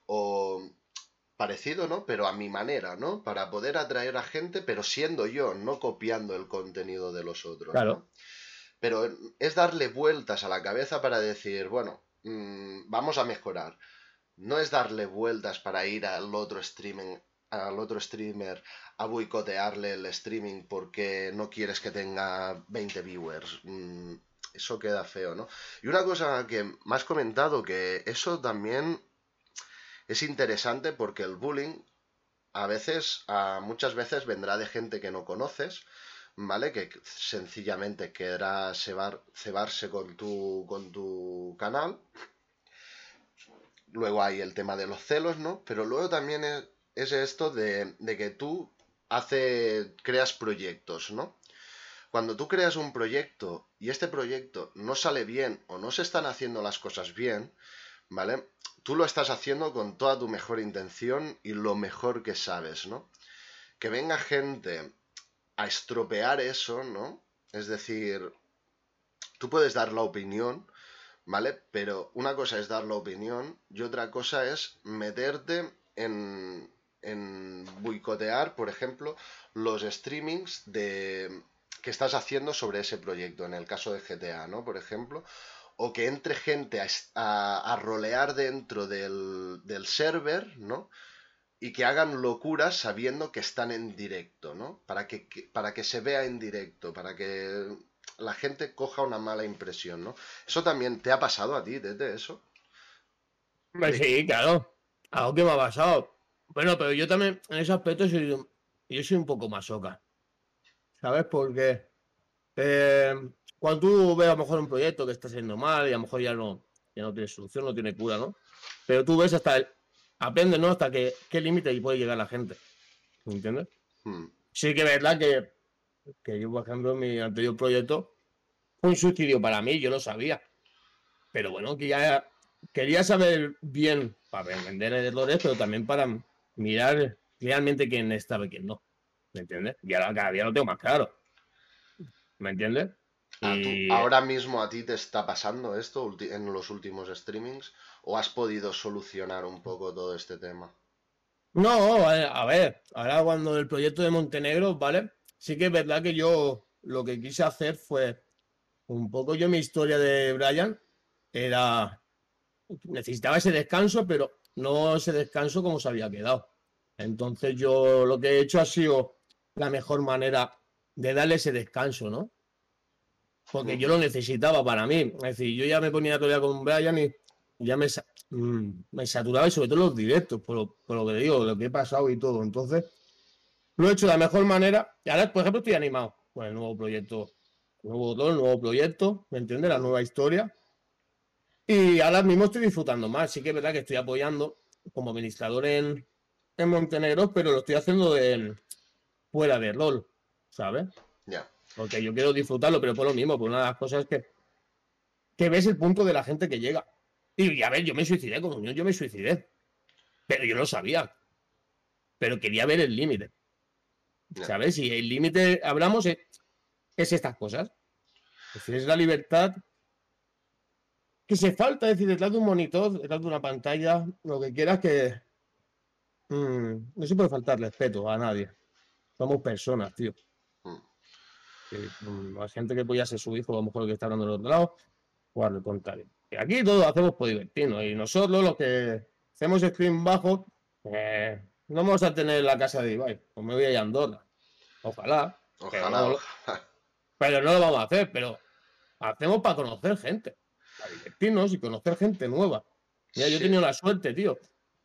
Speaker 1: o parecido, ¿no? Pero a mi manera, ¿no? Para poder atraer a gente, pero siendo yo, no copiando el contenido de los otros.
Speaker 2: Claro.
Speaker 1: Pero es darle vueltas a la cabeza para decir, bueno, mm, vamos a mejorar. No es darle vueltas para ir al otro streaming, al otro streamer a boicotearle el streaming porque no quieres que tenga 20 viewers. Mm, eso queda feo, ¿no? Y una cosa que me has comentado, que eso también es interesante porque el bullying a veces, a muchas veces vendrá de gente que no conoces, ¿vale? Que sencillamente querrá cebarse con tu, con tu canal. Luego hay el tema de los celos, ¿no? Pero luego también es, esto de, de, que tú hace, creas proyectos, ¿no? Cuando tú creas un proyecto y este proyecto no sale bien o no se están haciendo las cosas bien, ¿vale? Tú lo estás haciendo con toda tu mejor intención y lo mejor que sabes, ¿no? Que venga gente a estropear eso, ¿no? Es decir, tú puedes dar la opinión, ¿vale? Pero una cosa es dar la opinión y otra cosa es meterte en, en boicotear, por ejemplo, los streamings de que estás haciendo sobre ese proyecto, en el caso de GTA, ¿no? Por ejemplo, o que entre gente a, rolear dentro del, server, ¿no? Y que hagan locuras sabiendo que están en directo, ¿no? Para que, para que se vea en directo, para que la gente coja una mala impresión, ¿no? ¿Eso también te ha pasado a ti, Tete, eso?
Speaker 2: Sí, claro. Algo que me ha pasado. Bueno, pero yo también, en ese aspecto, soy, yo soy un poco más soca. ¿Sabes? Porque eh, cuando tú ves a lo mejor un proyecto que está siendo mal y a lo mejor ya no, ya no tiene solución, no tiene cura, ¿no? Pero tú ves hasta el, aprendes, ¿no? Hasta que, qué límite puede llegar la gente. ¿Me entiendes? Hmm. Sí que es verdad que, que yo, por ejemplo, mi anterior proyecto fue un suicidio para mí, yo lo sabía. Pero bueno, que ya quería saber bien para vender errores, pero también para mirar realmente quién estaba y quién no. ¿Me entiendes? Y ahora cada día lo tengo más claro. ¿Me entiendes?
Speaker 1: ¿Ahora mismo a ti te está pasando esto en los últimos streamings? ¿O has podido solucionar un poco todo este tema?
Speaker 2: No, a ver, ahora cuando el proyecto de Montenegro, ¿vale? Sí que es verdad que yo lo que quise hacer fue un poco yo mi historia de Brian era necesitaba ese descanso, pero no ese descanso como se había quedado. Entonces yo lo que he hecho ha sido la mejor manera de darle ese descanso, ¿no? porque yo lo necesitaba para mí. Es decir, yo ya me ponía todavía con Brian y ya me, mm, me saturaba y sobre todo los directos, por lo, por lo que digo, lo que he pasado y todo. Entonces, lo he hecho de la mejor manera. Y ahora, por ejemplo, estoy animado con el nuevo proyecto, el nuevo el nuevo proyecto, ¿me entiendes? La nueva historia. Y ahora mismo estoy disfrutando más. Sí que es verdad que estoy apoyando como administrador en, en Montenegro, pero lo estoy haciendo de fuera de LOL, ¿sabes?
Speaker 1: Ya.
Speaker 2: Porque yo quiero disfrutarlo, pero por lo mismo, por una de las cosas es que, que ves el punto de la gente que llega. Y a ver, yo me suicidé con Unión, yo me suicidé. Pero yo lo sabía. Pero quería ver el límite. ¿Sabes? Si el límite hablamos es, estas cosas. Es decir, es la libertad que se falta, es decir, detrás de un monitor, detrás de una pantalla, lo que quieras que... Mm, no se puede faltar respeto a nadie. Somos personas, tío. Mm, hay gente que puede ser su hijo, a lo mejor el que está hablando del otro lado, o al contrario. aquí todos hacemos por divertirnos y nosotros los que hacemos screen bajo, eh, no vamos a tener la casa de Ibai, pues me voy a ir a Andorra. Ojalá.
Speaker 1: Ojalá. [LAUGHS]
Speaker 2: Pero no, lo vamos a hacer, pero hacemos para conocer gente, para divertirnos y conocer gente nueva. Mira, yo he tenido la suerte, tío.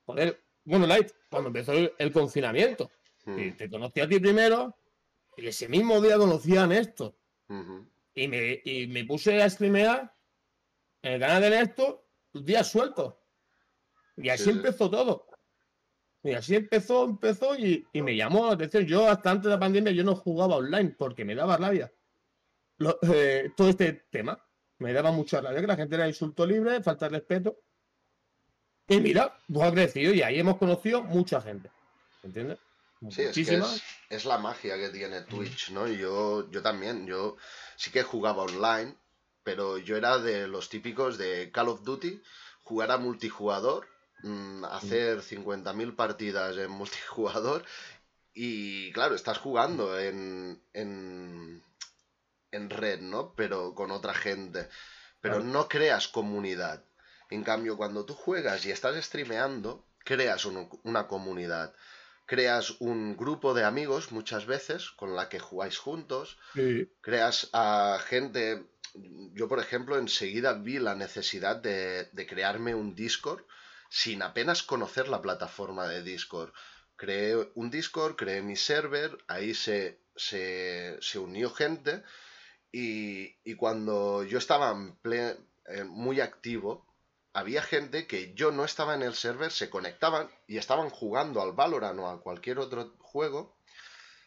Speaker 2: Joder, bueno, Light, cuando empezó el, confinamiento, hmm. te conocí a ti primero, y ese mismo día conocían esto. y, me, y me puse a streamear en el canal de Néstor, días sueltos. Y así empezó todo. Y así empezó, empezó y, me llamó la atención. Yo hasta antes de la pandemia yo no jugaba online porque me daba rabia. Eh, todo este tema. Me daba mucha rabia que la gente era insulto libre, falta de respeto. Y mira, pues ha crecido y ahí hemos conocido mucha gente. ¿Entiendes?
Speaker 1: Sí, es, que es, la magia que tiene Twitch, ¿no? Yo, yo también, yo sí que jugaba online, pero yo era de los típicos de Call of Duty, jugar a multijugador, mm, hacer 50.000 partidas en multijugador y claro, estás jugando en, en, en red, ¿no? Pero con otra gente. Pero no creas comunidad. En cambio, cuando tú juegas y estás streameando, creas una comunidad creas un grupo de amigos muchas veces con la que jugáis juntos, creas a gente, yo por ejemplo enseguida vi la necesidad de, crearme un Discord sin apenas conocer la plataforma de Discord. Creé un Discord, creé mi server, ahí se, se, unió gente y, y, cuando yo estaba eh, muy activo, había gente que yo no estaba en el server, se conectaban y estaban jugando al Valorant o a cualquier otro juego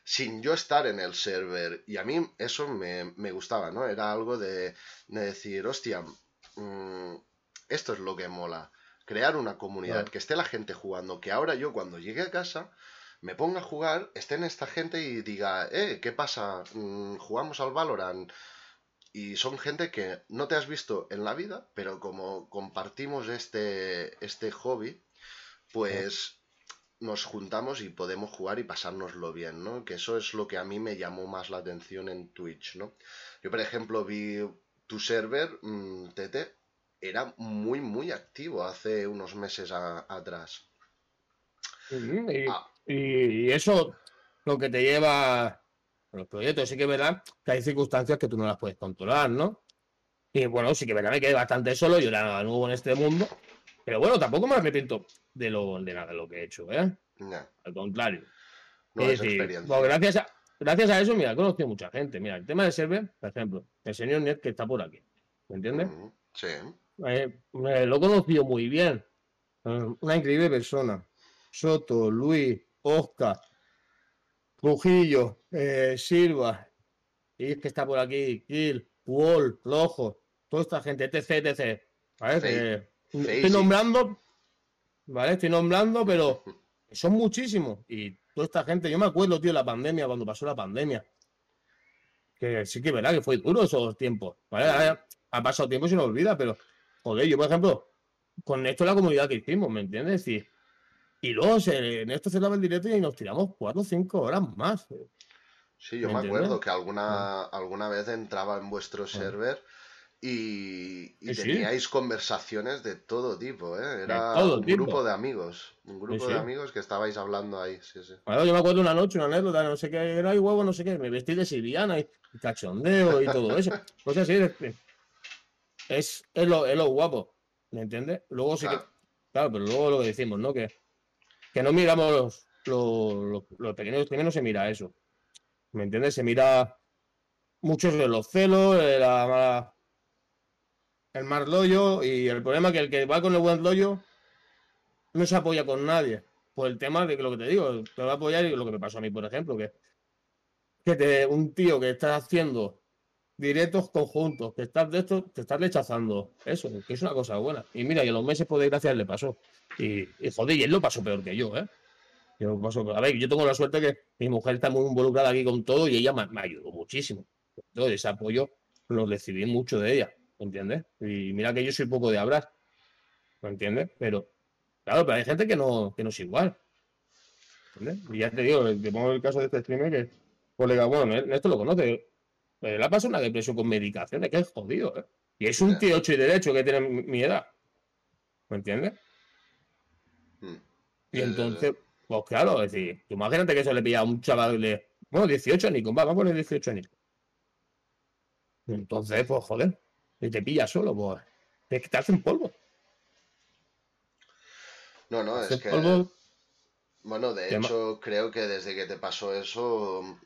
Speaker 1: sin yo estar en el server. Y a mí eso me, gustaba, ¿no? Era algo de, decir, hostia, mm, esto es lo que mola. Crear una comunidad, que esté la gente jugando, que ahora yo cuando llegue a casa me ponga a jugar, esté en esta gente y diga, eh, ¿qué pasa? Mm, ¿Jugamos al Valorant? Y son gente que no te has visto en la vida, pero como compartimos este, este hobby, pues nos juntamos y podemos jugar y pasárnoslo bien, ¿no? Que eso es lo que a mí me llamó más la atención en Twitch, ¿no? Yo, por ejemplo, vi tu server, mm, Tete, era muy, muy activo hace unos meses atrás.
Speaker 2: Ah. y, eso lo que te lleva los proyectos. Sí que es verdad que hay circunstancias que tú no las puedes controlar, ¿no? Y bueno, sí que es verdad, me quedé bastante solo, yo era nuevo en este mundo. Pero bueno, tampoco me arrepiento de, lo, de nada de lo que he hecho, ¿eh? Al contrario. es decir, gracias, a, gracias a eso, mira, he conocido mucha gente. Mira, el tema de server, por ejemplo, el señor Net que está por aquí. ¿Me entiendes?
Speaker 1: sí.
Speaker 2: Eh, lo he conocido muy bien. Eh, una increíble persona. Soto, Luis, Oscar, Trujillo, eh, Silva, y que está por aquí, Kill, Wall, Rojo, toda esta gente, etc, etc. ¿vale? estoy nombrando, ¿vale? Estoy nombrando, pero [LAUGHS] son muchísimos. Y toda esta gente, yo me acuerdo, tío, la pandemia, cuando pasó la pandemia. Que sí que verdad que fue duro esos tiempos. ¿vale? Ha pasado tiempo y se nos olvida, pero, joder, yo, por ejemplo, con esto la comunidad que hicimos, ¿me entiendes? Y y luego en esto se daba el directo y nos tiramos cuatro o cinco horas más.
Speaker 1: Sí, yo me, acuerdo que alguna, ah. alguna vez entraba en vuestro ah. server y, teníais conversaciones de todo tipo, ¿eh? Era un grupo de amigos. Un grupo de amigos que estabais hablando ahí, sí, sí.
Speaker 2: Bueno, yo me acuerdo una noche, una anécdota, no sé qué, era y huevo, no sé qué, me vestí de siriana y, cachondeo y todo eso. [LAUGHS] Pues así, es, es, lo, es lo guapo, ¿me entiendes? Luego sí que, claro, pero luego lo que decimos, ¿no? Que que no miramos los, los, pequeños no se mira eso. ¿Me entiendes? Se mira muchos de los celos, la el mal loyo y el problema es que el que va con el buen loyo no se apoya con nadie. Por el tema de lo que te digo, te va a apoyar y lo que me pasó a mí, por ejemplo, que, que te, un tío que está haciendo directos conjuntos, que estás de esto, te estás rechazando eso, que es una cosa buena. Y mira, y a los meses, por desgracia, le pasó. Y, joder, y él lo pasó peor que yo, ¿eh? Yo paso, a ver, yo tengo la suerte que mi mujer está muy involucrada aquí con todo y ella me, ayudó muchísimo. Todo ese apoyo lo recibí mucho de ella, ¿me entiendes? Y mira que yo soy poco de hablar, ¿me entiendes? Pero, claro, pero hay gente que no, que no es igual. ¿entiendes? Y ya te digo, te pongo el caso de este streamer que, colega, bueno, esto lo conoce, pero le ha pasado una depresión con medicaciones, que es jodido, ¿eh? Y es un tío 8 y derecho que tiene mi edad. ¿Me entiendes? Hmm. Y entonces, pues claro, es decir, imagínate que eso le pilla a un chaval de, bueno, 18 años, vamos a poner 18 años. Entonces, pues joder, si te pilla solo, pues te hace un polvo.
Speaker 1: No, no, es que. Bueno, de hecho, creo que desde que te pasó eso,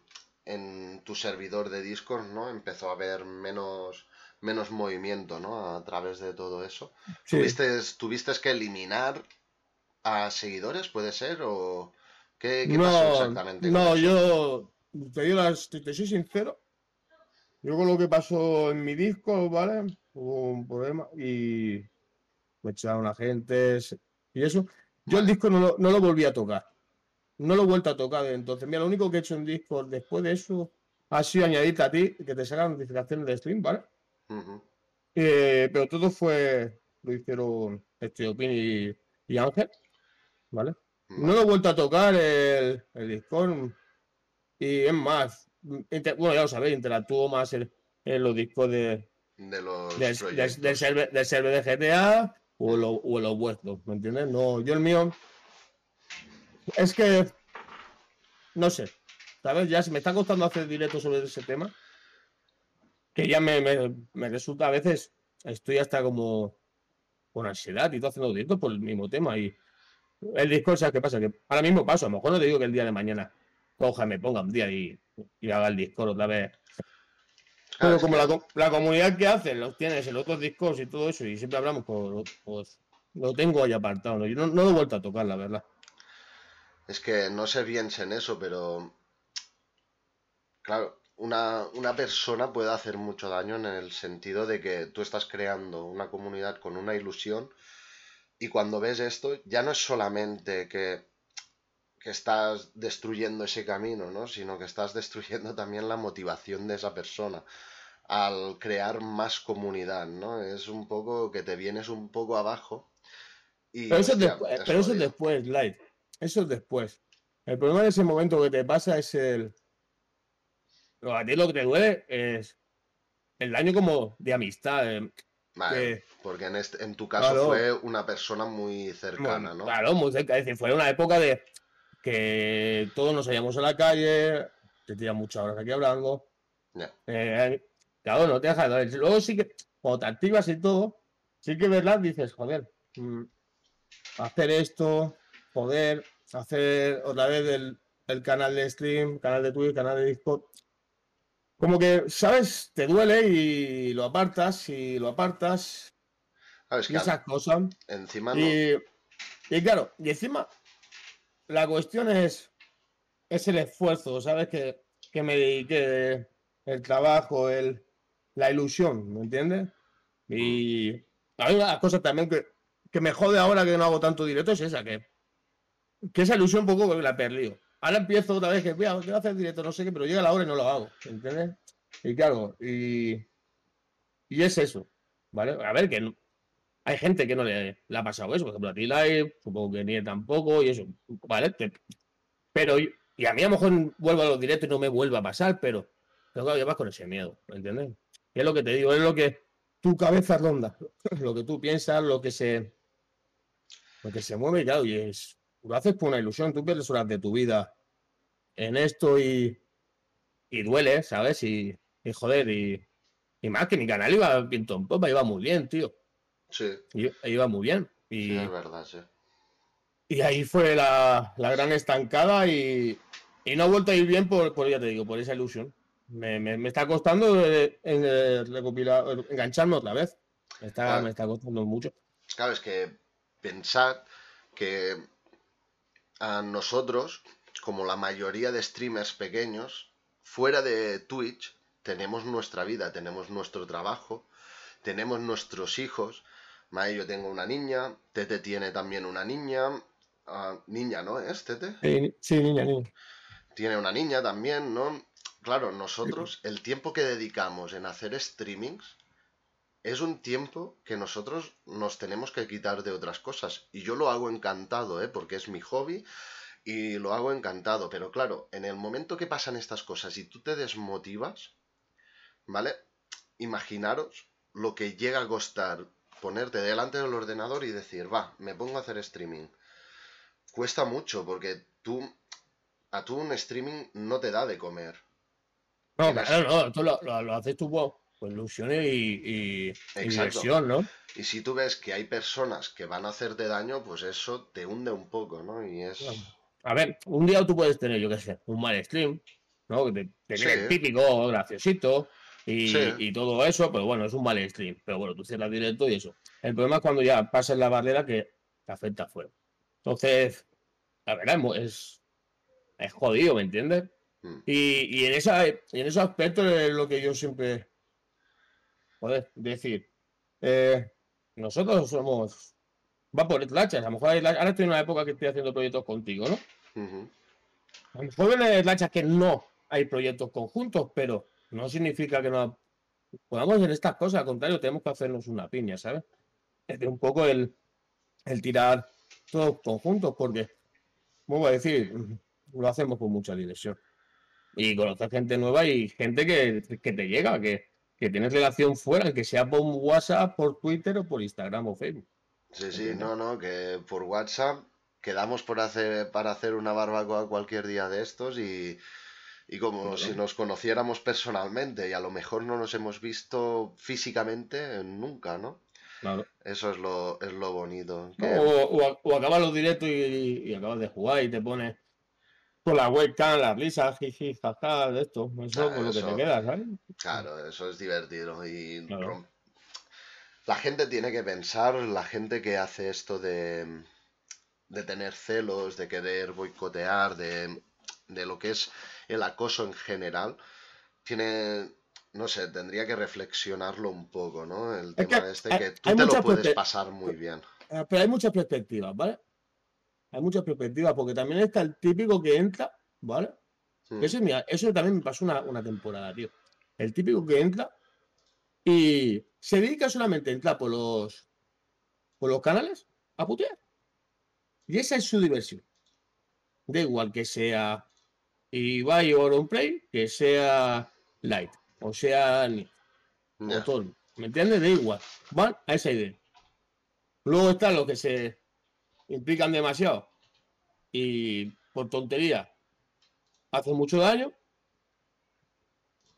Speaker 1: en tu servidor de Discord, ¿no? Empezó a haber menos, menos movimiento, ¿no? A través de todo eso.
Speaker 2: Sí.
Speaker 1: ¿Tuviste, ¿Tuviste que eliminar a seguidores, puede ser? ¿O qué, qué pasó exactamente?
Speaker 2: no, yo te digo las, te, te soy sincero. Yo con lo que pasó en mi disco, ¿vale? Hubo un problema y me echaron agentes y eso. Yo el disco no lo, no lo volví a tocar. No lo he vuelto a tocar desde entonces. Mira, lo único que he hecho en disco después de eso ha sido añadirte a ti que te salgan notificaciones de stream, ¿vale?
Speaker 1: Ujú.
Speaker 2: Eh, pero todo fue, lo hicieron Esteopin y, y Ángel, ¿vale? No
Speaker 1: Vale.
Speaker 2: lo he vuelto a tocar el, el Discord. Y es más, inter- bueno, ya lo sabéis, interactúo más en, en los discos de,
Speaker 1: De los
Speaker 2: del, del-
Speaker 1: proyectos.
Speaker 2: del server, del server de GTA o, lo- o los vuestros, ¿me entiendes? No, yo el mío. Es que. No sé. ¿Sabes? Ya se me está costando hacer directo sobre ese tema. Que ya me, me- resulta a veces. Estoy hasta como. Con ansiedad y todo haciendo directos por el mismo tema. Y el Discord, ¿sabes qué pasa? Que ahora mismo paso. A lo mejor no te digo que el día de mañana coja, me ponga un día y, haga el Discord otra vez. Pero como la, la comunidad que hacen, los tienes en otros discos y todo eso, y siempre hablamos, pues, pues lo tengo ahí apartado. ¿no? Yo no, no he vuelto a tocar, la verdad.
Speaker 1: Es que no sé bien en eso, pero claro, una, una persona puede hacer mucho daño en el sentido de que tú estás creando una comunidad con una ilusión y cuando ves esto ya no es solamente que, que estás destruyendo ese camino, ¿no? Sino que estás destruyendo también la motivación de esa persona al crear más comunidad, ¿no? Es un poco que te vienes un poco abajo y
Speaker 2: Pero eso es,
Speaker 1: hostia,
Speaker 2: pero eso después, Light. Eso es después. El problema de ese momento que te pasa es el. lo- A ti lo que te duele es el daño como de amistad. eh,
Speaker 1: Vale,
Speaker 2: que-
Speaker 1: porque en, este, en tu caso
Speaker 2: Claro.
Speaker 1: fue una persona muy cercana, ¿no?
Speaker 2: Claro, muy cerca. Es decir, fue una época de que todos nos salíamos a la calle, te tiran muchas horas aquí hablando. Eh, claro, no te dejas de. Luego sí que, cuando te activas y todo, sí que verdad dices, joder, mm, hacer esto, poder hacer otra vez el, el canal de stream, canal de Twitch, canal de Discord. Como que, ¿sabes? Te duele y lo apartas y lo apartas
Speaker 1: Claro, es
Speaker 2: y
Speaker 1: que
Speaker 2: esas cosas.
Speaker 1: encima no.
Speaker 2: Y, y claro, y encima la cuestión es, es el esfuerzo, ¿sabes? Que, que me dediqué, el trabajo, el, la ilusión, ¿me entiendes? Y hay una de las cosas también que, que me jode ahora que no hago tanto directo es esa, que, que esa ilusión un poco la he perdido. Ahora empiezo otra vez que voy a, hacer directo, no sé qué, pero llega la hora y no lo hago, ¿entiendes? Y claro, y, y es eso, ¿vale? A ver, que no- hay gente que no le, le ha pasado eso, por ejemplo, a ti Live, supongo que ni tampoco, y eso, ¿vale? Te- pero, y a mí a lo mejor vuelvo a los directos y no me vuelva a pasar, pero, pero claro, llevas con ese miedo, ¿me entiendes? Y es lo que te digo, es lo que tu cabeza ronda, [LAUGHS] lo que tú piensas, lo que se, lo que se mueve, claro, y es, lo haces por una ilusión, tú pierdes horas de tu vida en esto y, y duele, ¿sabes? Y, y joder, y, y más que mi canal iba viento en popa, iba muy bien, tío.
Speaker 1: Sí,
Speaker 2: I- Iba muy bien.
Speaker 1: sí,
Speaker 2: Y,
Speaker 1: es verdad, sí.
Speaker 2: y ahí fue la, la gran estancada y, y no ha vuelto a ir bien por, por, ya te digo, por esa ilusión. Me, me- me está costando eh, eh, recopilar, engancharme otra vez. Me está,
Speaker 1: Claro.
Speaker 2: me está costando mucho.
Speaker 1: Claro, es que pensad que a nosotros, como la mayoría de streamers pequeños, fuera de Twitch, tenemos nuestra vida, tenemos nuestro trabajo, tenemos nuestros hijos. ¿vale? Yo tengo una niña, Tete tiene también una niña. ah, niña, ¿no es, Tete?
Speaker 2: Sí, sí, niña, niña.
Speaker 1: tiene una niña también, ¿no? Claro, nosotros, el tiempo que dedicamos en hacer streamings es un tiempo que nosotros nos tenemos que quitar de otras cosas. Y yo lo hago encantado, ¿eh? Porque es mi hobby y lo hago encantado. Pero claro, en el momento que pasan estas cosas y tú te desmotivas, ¿vale? Imaginaros lo que llega a costar ponerte delante del ordenador y decir, va, me pongo a hacer streaming. Cuesta mucho porque tú, a tú un streaming no te da de comer.
Speaker 2: No, claro, no, tú lo, lo- lo haces tú con ilusiones y, y- y
Speaker 1: Exacto.
Speaker 2: diversión, ¿no?
Speaker 1: Y si tú ves que hay personas que van a hacerte daño, pues eso te hunde un poco, ¿no? Y es...
Speaker 2: A ver, un día tú puedes tener, yo qué sé, un mal stream, ¿no? Que te, te
Speaker 1: Sí.
Speaker 2: típico, graciosito, y, todo eso, pero bueno, es un mal stream. Pero bueno, tú cierras directo y eso. El problema es cuando ya pasas la barrera que te afecta fuera. Entonces, la verdad es, es jodido, ¿me entiendes? Mm. Y, en, esa, en ese aspecto es lo que yo siempre. Joder, decir. Eh, nosotros somos. Va por lachas. A lo mejor ahora estoy en una época que estoy haciendo proyectos contigo, ¿no? A lo mejor en que no hay proyectos conjuntos, pero no significa que no podamos en estas cosas, al contrario, tenemos que hacernos una piña, ¿sabes? Es de un poco el, el tirar todos conjuntos, porque, ¿cómo voy a decir? Lo hacemos con mucha diversión. Y conocer gente nueva y gente que, te llega, que, que tienes relación fuera, que sea por WhatsApp, por Twitter o por Instagram o Facebook.
Speaker 1: Sí, sí, no, no, que por WhatsApp quedamos por hacer, para hacer una barbacoa cualquier día de estos y, y como si nos conociéramos personalmente y a lo mejor no nos hemos visto físicamente nunca, ¿no? Claro. Eso es lo, es lo bonito.
Speaker 2: o, acabas los directos y, acabas de jugar y te pones con la webcam, las risas, jiji, jaja, de esto. Eso es lo que te queda, ¿sabes?
Speaker 1: Claro, eso es divertido. Y la gente tiene que pensar, la gente que hace esto de, de tener celos, de querer boicotear, de, de lo que es el acoso en general, tiene, no sé, tendría que reflexionarlo un poco, ¿no? El tema de este, que tú te lo puedes pasar muy bien.
Speaker 2: Eh, pero hay muchas perspectivas, ¿vale? Hay muchas perspectivas, porque también está el típico que entra, ¿vale? Hmm. Eso, eso también me pasó una, una, temporada, tío. El típico que entra y se dedica solamente a entrar por los, por los canales a putear. Y esa es su diversión. Da igual que sea y va a un play que sea light, o sea ni, ¿Me entiendes? Da igual. Van a esa idea. Luego están los que se implican demasiado y por tontería hacen mucho daño.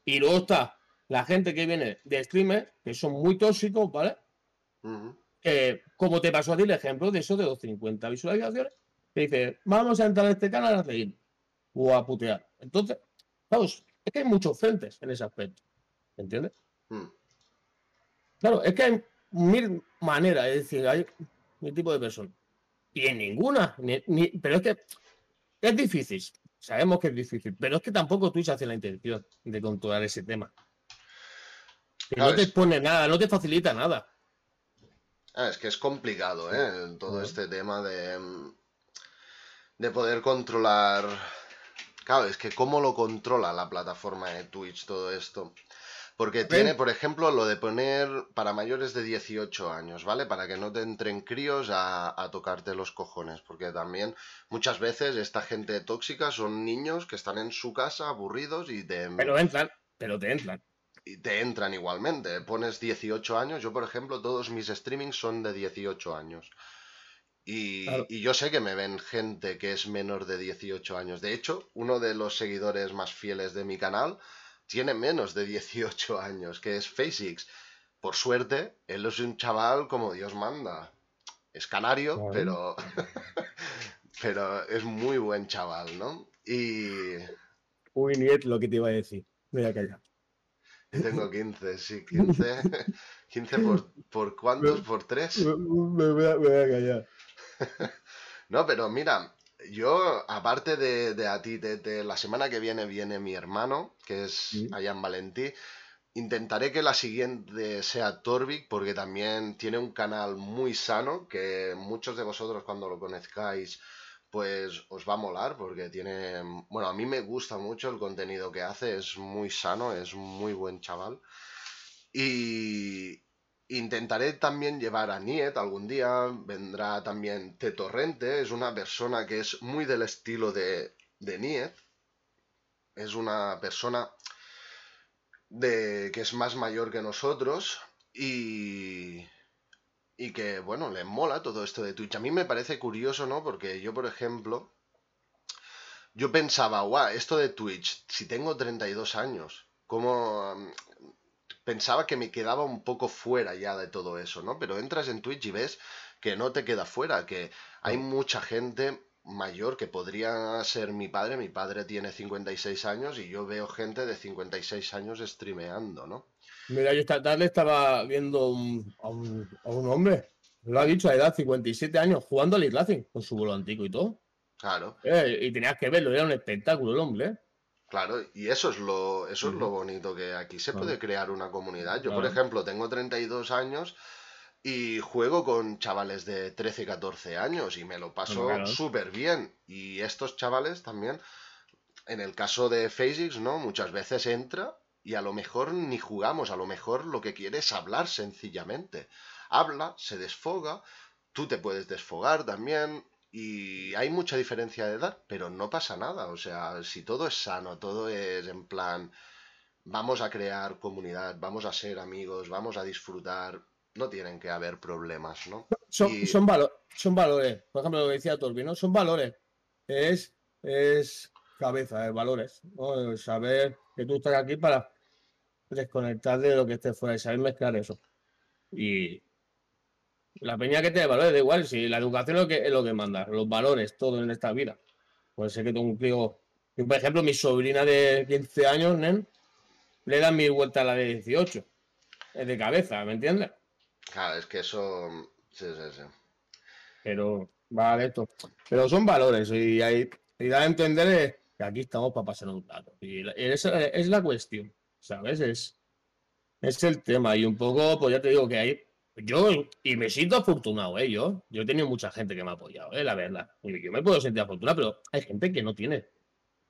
Speaker 2: Y luego está la gente que viene de streamers que son muy tóxicos, ¿vale? como te pasó a ti el ejemplo de eso de los 50 visualizaciones, que dice, vamos a entrar a este canal a seguir o a putear. Entonces, vamos, es que hay muchos frentes en ese aspecto. ¿Entiendes? Hmm. Claro, es que hay mil maneras, es decir, hay mil tipo de personas. Y en ninguna, pero es que es difícil. Sabemos que es difícil, pero es que tampoco Twitch hace la intención de controlar ese tema. no te pone nada, no te facilita nada.
Speaker 1: Ah, es que es complicado, ¿eh? Todo este tema de, de poder controlar Claro, es que cómo lo controla la plataforma de Twitch todo esto. Porque tiene, por ejemplo, lo de poner para mayores de 18 años, ¿vale? Para que no te entren críos a, tocarte los cojones. Porque también muchas veces esta gente tóxica son niños que están en su casa aburridos y te...
Speaker 2: Pero entran, pero te entran.
Speaker 1: Y te entran igualmente. Pones 18 años. Yo, por ejemplo, todos mis streamings son de 18 años. Y, yo sé que me ven gente que es menor de 18 años. De hecho, uno de los seguidores más fieles de mi canal tiene menos de 18 años, que es FaceX. Por suerte, él es un chaval como Dios manda. Es canario, pero, [LAUGHS] pero es muy buen chaval, ¿no? Y...
Speaker 2: Uy, Niet, lo que te iba a decir. Voy a callar.
Speaker 1: Tengo 15, sí, 15. 15 [LAUGHS] por, por cuántos, por 3.
Speaker 2: Me, voy a callar. [LAUGHS]
Speaker 1: no, pero mira, yo, aparte de, a ti, de, la semana que viene viene mi hermano, que es allá en Valentí. Intentaré que la siguiente sea Torvik, porque también tiene un canal muy sano, que muchos de vosotros cuando lo conozcáis, pues os va a molar, porque tiene, bueno, a mí me gusta mucho el contenido que hace, es muy sano, es muy buen chaval. Y, Intentaré también llevar a Niet algún día, vendrá también Tetorrente, es una persona que es muy del estilo de, de es una persona de, que es más mayor que nosotros y, y que, bueno, le mola todo esto de Twitch. A mí me parece curioso, ¿no? Porque yo, por ejemplo, yo pensaba, guau, esto de Twitch, si tengo 32 años, ¿cómo, pensaba que me quedaba un poco fuera ya de todo eso, ¿no? Pero entras en Twitch y ves que no te queda fuera, que hay mucha gente mayor que podría ser mi padre. Mi padre tiene 56 años y yo veo gente de 56 años streameando, ¿no?
Speaker 2: Mira, yo esta tarde estaba viendo un- a, un, a un hombre, lo ha dicho a edad 57 años, jugando al Racing con su volantico y todo.
Speaker 1: Claro,
Speaker 2: Eh, y tenías que verlo, era un espectáculo el hombre. ¿eh?
Speaker 1: Claro. Y eso es lo, eso es lo bonito, que aquí se puede crear una comunidad. Yo, por ejemplo, tengo 32 años y juego con chavales de 13, 14 años y me lo paso
Speaker 2: Claro.
Speaker 1: súper bien. Y estos chavales también, en el caso de Phasix, ¿no? Muchas veces entra y a lo mejor ni jugamos, a lo mejor lo que quiere es hablar sencillamente. Habla, se desfoga, tú te puedes desfogar también y hay mucha diferencia de edad, pero no pasa nada. O sea, si todo es sano, todo es en plan, vamos a crear comunidad, vamos a ser amigos, vamos a disfrutar, no tienen que haber problemas, ¿no?
Speaker 2: Son,
Speaker 1: Y-
Speaker 2: son, valo- son valores. Por ejemplo, lo que decía Torbi, ¿no? Son valores. Es, es cabeza, es valores. ¿no? Saber que tú estás aquí para desconectar de lo que esté fuera y saber mezclar eso. Y la peña que tiene valores, da igual, si la educación es lo que, es lo que manda, los valores, todo en esta vida. Puede ser que tengo un yo, por ejemplo, mi sobrina de 15 años, nen, le dan mil vueltas a la de 18. Es de cabeza, ¿me entiendes?
Speaker 1: Claro, es que eso... Sí, sí, sí.
Speaker 2: Pero, vale, esto. Pero son valores y, hay, y da a entender que aquí estamos para pasar un rato. Y esa es la cuestión, ¿sabes? Es, es el tema. Y un poco, pues ya te digo que hay. Yo, y me siento afortunado, ¿eh? Yo, yo he tenido mucha gente que me ha apoyado, ¿eh? La verdad. Y yo me puedo sentir afortunado, pero hay gente que no tiene.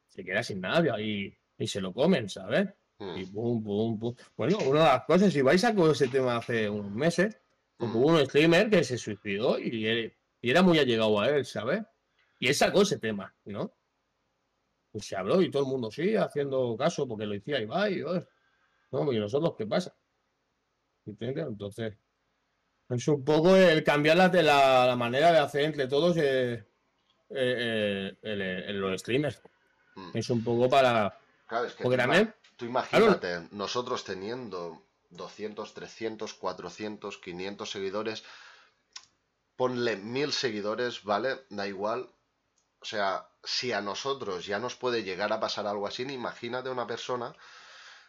Speaker 2: Se queda sin nada y, y se lo comen, ¿sabes?
Speaker 1: Mm,
Speaker 2: Y pum, pum, pum. Bueno, una de las cosas, si vais a con ese tema hace unos meses, porque
Speaker 1: mm.
Speaker 2: hubo un streamer que se suicidó y, él- y era muy allegado a él, ¿sabes? Y él sacó ese tema, ¿no? Y se habló y todo el mundo sí, haciendo caso porque lo decía Ibai. y, "Oye, No, y nosotros, ¿qué pasa? ¿Entiendes? Entonces, es un poco el cambiar la, de la, la manera de hacer entre todos eh, eh, eh, el- el- los streamers.
Speaker 1: Mm.
Speaker 2: Es un poco para.
Speaker 1: Claro, es que ima- tú imagínate, nosotros teniendo 200, 300, 400, 500 seguidores, ponle mil seguidores, ¿vale? Da igual. O sea, si a nosotros ya nos puede llegar a pasar algo así, imagínate una persona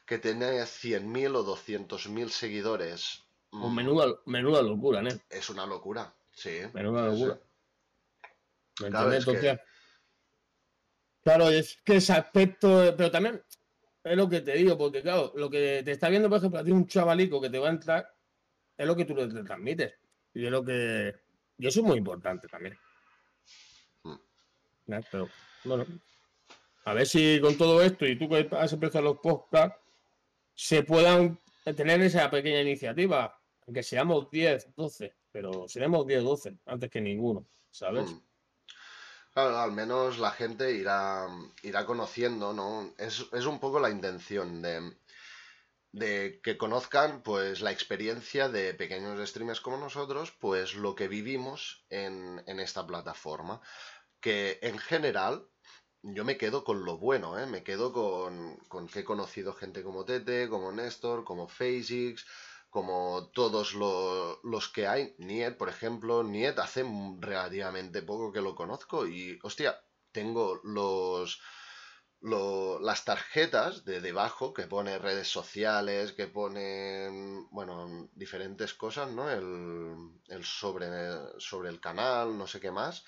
Speaker 1: que tiene 100.000 o 200.000 seguidores.
Speaker 2: Pues
Speaker 1: Mm,
Speaker 2: menuda, menuda locura, ¿no?
Speaker 1: Es una locura, sí.
Speaker 2: Menuda
Speaker 1: sí, sí.
Speaker 2: locura. ¿Me
Speaker 1: Claro, es que-
Speaker 2: claro, es que ese aspecto, pero también es lo que te digo, porque claro, lo que te está viendo, por ejemplo, a ti un chavalico que te va a entrar, es lo que tú le transmites. Y es lo que. Y eso es muy importante también.
Speaker 1: Mm.
Speaker 2: ¿no? Pero, bueno, a ver si con todo esto y tú que has empezado los podcasts, se puedan tener esa pequeña iniciativa, aunque seamos 10, 12, pero seremos 10, 12 antes que ninguno, ¿sabes?
Speaker 1: Mm. Claro, al menos la gente irá, irá conociendo, ¿no? Es, es un poco la intención de, de que conozcan pues la experiencia de pequeños streamers como nosotros, pues lo que vivimos en, en esta plataforma. Que en general yo me quedo con lo bueno, ¿eh? Me quedo con, con que he conocido gente como Tete, como Néstor, como Phasix, como todos lo- los que hay. Niet, por ejemplo, Niet hace relativamente poco que lo conozco y, hostia, tengo los, lo- las tarjetas de debajo que pone redes sociales, que ponen, bueno, diferentes cosas, ¿no? El, el sobre, sobre el canal, no sé qué más.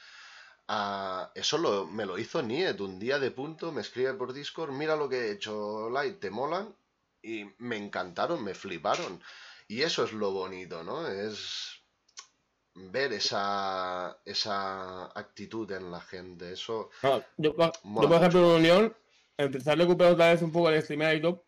Speaker 1: Ah, eso lo- me lo hizo Niet un día de punto, me escribe por Discord, mira lo que he hecho, Light, ¿te molan? Y me encantaron, me fliparon. Y eso es lo bonito, ¿no? Es ver esa, esa actitud en la gente. Eso,
Speaker 2: No, yo, por- yo, por ejemplo, en Unión, empezar a recuperar otra vez un poco el streamer y todo,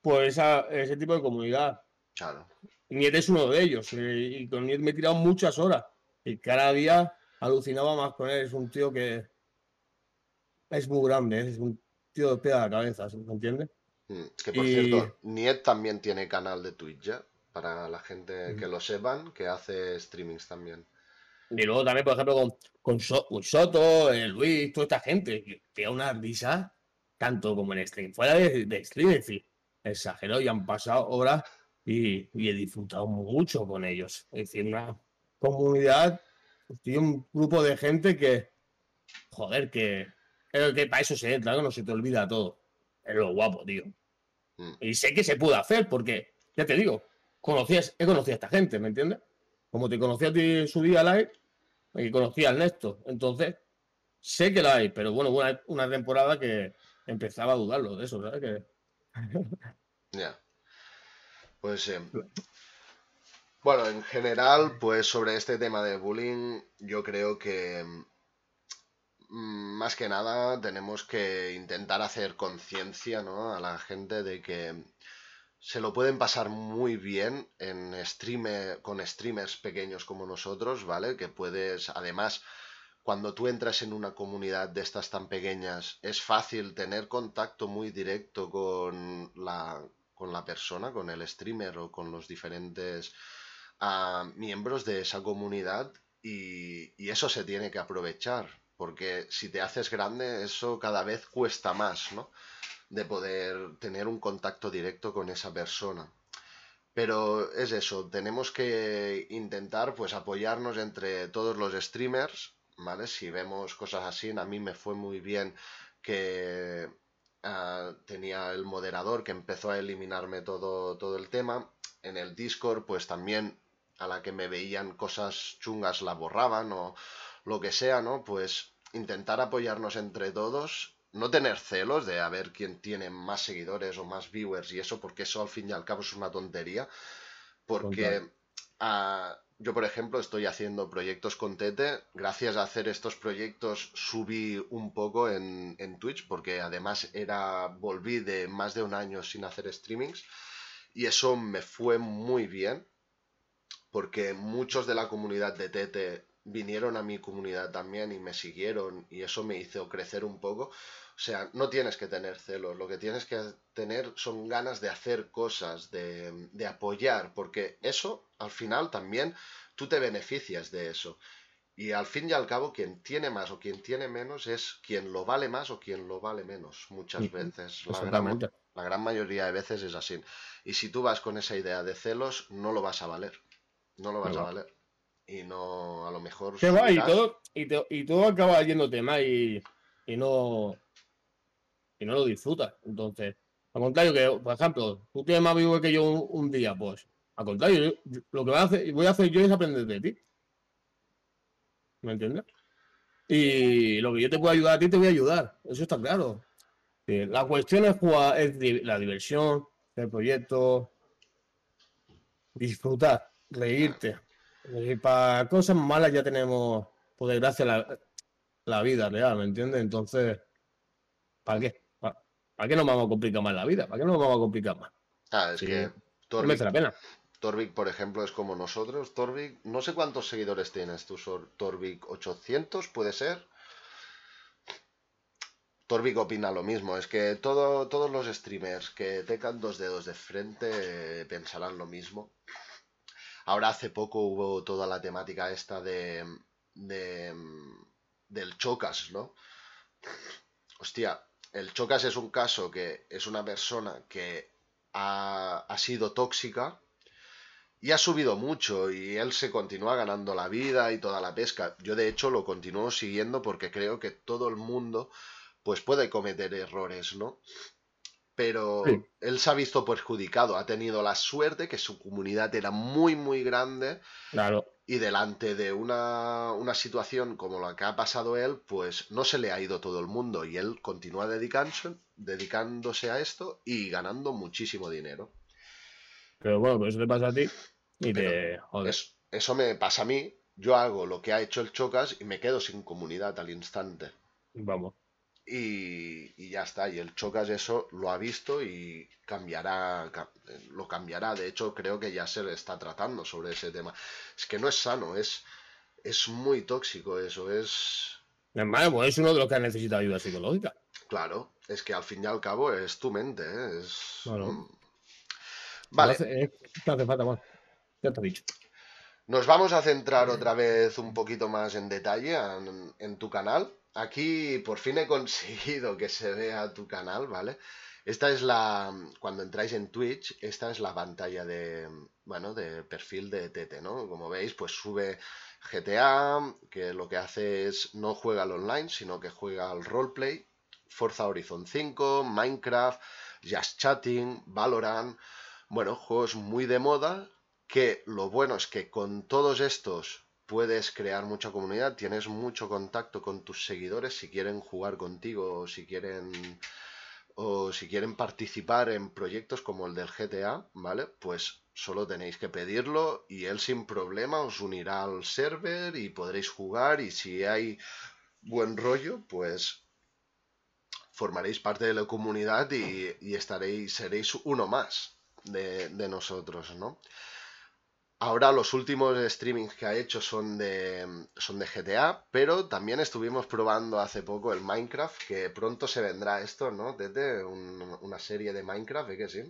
Speaker 2: pues esa- ese tipo de comunidad.
Speaker 1: claro.
Speaker 2: Niet es uno de ellos, eh, y con Niet me he tirado muchas horas, y cada día alucinaba más con él. Es un tío que es muy grande, es un tío de pega de cabeza, ¿me entiendes?
Speaker 1: Mm, Que por
Speaker 2: Y-
Speaker 1: cierto, Niet también tiene canal de Twitch ya, para la gente que
Speaker 2: Mm.
Speaker 1: lo sepan, que hace streamings también.
Speaker 2: Y luego también, por ejemplo, con, con, So- con Soto, eh, Luis, toda esta gente, que da una risa, tanto como en stream, fuera de, de stream, es decir, exagerado y han pasado horas y, y he disfrutado mucho con ellos. Es decir, una comunidad, tío, un grupo de gente que, joder, que, que para eso se entra, no se te olvida todo. Es lo guapo, tío. Mm. Y sé que se puede hacer, porque, ya te digo, conocías, he conocido a esta gente, ¿me entiendes? Como te conocí a ti en su día live, y conocí al Néstor. Entonces, sé que la hay, pero bueno, una, una temporada que empezaba a dudarlo de eso, ¿sabes? [LAUGHS]
Speaker 1: Ya. Pues eh, bueno, en general, pues sobre este tema de bullying, yo creo que mm, más que nada tenemos que intentar hacer conciencia ¿no? a la gente de que se lo pueden pasar muy bien en streamer, con streamers pequeños como nosotros, ¿vale? Que puedes, además, cuando tú entras en una comunidad de estas tan pequeñas, es fácil tener contacto muy directo con la, con la persona, con el streamer o con los diferentes ah, miembros de esa comunidad y, y, eso se tiene que aprovechar, porque si te haces grande, eso cada vez cuesta más, ¿no? De poder tener un contacto directo con esa persona. Pero es eso, tenemos que intentar pues apoyarnos entre todos los streamers, ¿vale? Si vemos cosas así, a mí me fue muy bien que Ah, tenía el moderador que empezó a eliminarme todo, todo el tema. En el Discord, pues también a la que me veían cosas chungas la borraban o lo que sea, ¿no? Pues intentar apoyarnos entre todos, no tener celos de a ver quién tiene más seguidores o más viewers y eso, porque eso al fin y al cabo es una tontería. Porque yo, por ejemplo, estoy haciendo proyectos con Tete. Gracias a hacer estos proyectos subí un poco en, Twitch, porque además era volví de más de un año sin hacer streamings. Y eso me fue muy bien, porque muchos de la comunidad de Tete vinieron a mi comunidad también y me siguieron y eso me hizo crecer un poco. O sea, no tienes que tener celos, lo que tienes que tener son ganas de hacer cosas, de, de apoyar, porque eso al final también tú te beneficias de eso. Y al fin y al cabo, quien tiene más o quien tiene menos es quien lo vale más o quien lo vale menos, muchas veces. La gran, la gran, mayoría de veces es así. Y si tú vas con esa idea de celos, no lo vas a valer. No lo vas a valer. Y no, a lo mejor...
Speaker 2: va, y todo, y, todo acaba yéndote mal y, y no y no lo disfrutas. Entonces, al contrario, que, por ejemplo, tú tienes más vivo que yo un, día, pues, al contrario, lo que voy a, hacer, voy a hacer yo es aprender de ti. ¿Me entiendes? Y lo que yo te puedo ayudar a ti, te voy a ayudar. Eso está claro. La cuestión es jugar, es la diversión, el proyecto, disfrutar, reírte. Y para cosas malas ya tenemos, por desgracia, la, la vida real, ¿me entiendes? Entonces, ¿para qué? ¿Para qué nos vamos a complicar más la vida? ¿Para qué nos vamos a complicar más?
Speaker 1: Ah, es que Torvik, la pena. Torvik, por ejemplo, es como nosotros. Torvik, no sé cuántos seguidores tienes tú, Torvik, 800, puede ser. Torvik opina lo mismo, es que todo, todos los streamers que tengan dos dedos de frente pensarán lo mismo. Ahora hace poco hubo toda la temática esta de, de del chocas, ¿no? Hostia, el Chocas es un caso que es una persona que ha, sido tóxica y ha subido mucho y él se continúa ganando la vida y toda la pesca. Yo de hecho lo continúo siguiendo porque creo que todo el mundo pues puede cometer errores, ¿no? Pero él se ha visto perjudicado, ha tenido la suerte que su comunidad era muy muy grande.
Speaker 2: Claro
Speaker 1: y delante de una, situación como la que ha pasado él, pues no se le ha ido todo el mundo y él continúa dedicándose, dedicándose a esto y ganando muchísimo dinero.
Speaker 2: Pero bueno, pues eso te pasa a ti y te
Speaker 1: eso me pasa a mí, yo hago lo que ha hecho el Chocas y me quedo sin comunidad al instante.
Speaker 2: Vamos
Speaker 1: y, ya está. Y el Chocas eso lo ha visto y cambiará, lo cambiará. De hecho, creo que ya se le está tratando sobre ese tema. Es que no es sano, es, es muy tóxico eso, es...
Speaker 2: Pues es uno de los que necesita ayuda psicológica.
Speaker 1: Claro, es que al fin y al cabo es tu mente, ¿eh? es...
Speaker 2: Vale. Ya te he dicho.
Speaker 1: Nos vamos a centrar otra vez un poquito más en detalle en tu canal. Aquí por fin he conseguido que se vea tu canal, ¿vale? Esta es la, cuando entráis en Twitch, esta es la pantalla de, bueno, de perfil de Tete, ¿no? Como veis, pues sube GTA, que lo que hace es no juega al online, sino que juega al roleplay, Forza Horizon 5, Minecraft, Just Chatting, Valorant, bueno, juegos muy de moda que lo bueno es que con todos estos puedes crear mucha comunidad, tienes mucho contacto con tus seguidores si quieren jugar contigo o si quieren o si quieren participar en proyectos como el del GTA, ¿vale? Pues solo tenéis que pedirlo y él sin problema os unirá al server y podréis jugar y si hay buen rollo, pues formaréis parte de la comunidad y, estaréis, seréis uno más de, de nosotros, ¿no? Ahora los últimos streamings que ha hecho son de, son de GTA, pero también estuvimos probando hace poco el Minecraft, que pronto se vendrá esto, ¿no? Desde una serie de Minecraft, ¿eh que sí?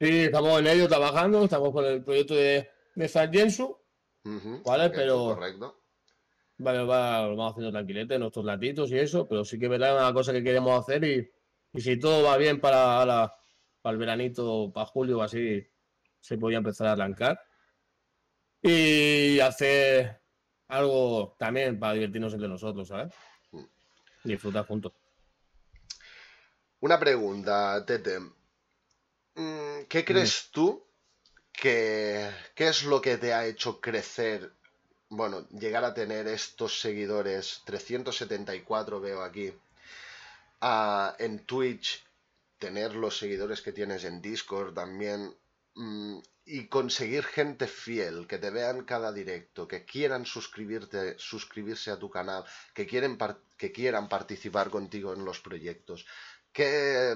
Speaker 2: Sí, estamos en ello trabajando, estamos con el proyecto de, de Sanjensu, ¿vale? pero...
Speaker 1: Correcto.
Speaker 2: Vale, va, lo vamos haciendo tranquilete, nuestros latitos y eso, pero sí que es una cosa que queremos hacer y, y si todo va bien para, para el veranito, para julio o así, se podría empezar a arrancar y hacer algo también para divertirnos entre nosotros, ¿sabes? Mm. Disfrutar juntos.
Speaker 1: Una pregunta, Tete. Mm, ¿Qué crees tú que qué es lo que te ha hecho crecer, bueno, llegar a tener estos seguidores, 374 veo aquí, en Twitch, tener los seguidores que tienes en Discord también, y conseguir gente fiel, que te vean cada directo, que quieran suscribirte, suscribirse a tu canal, que, quieren que quieran participar contigo en los proyectos. ¿Qué,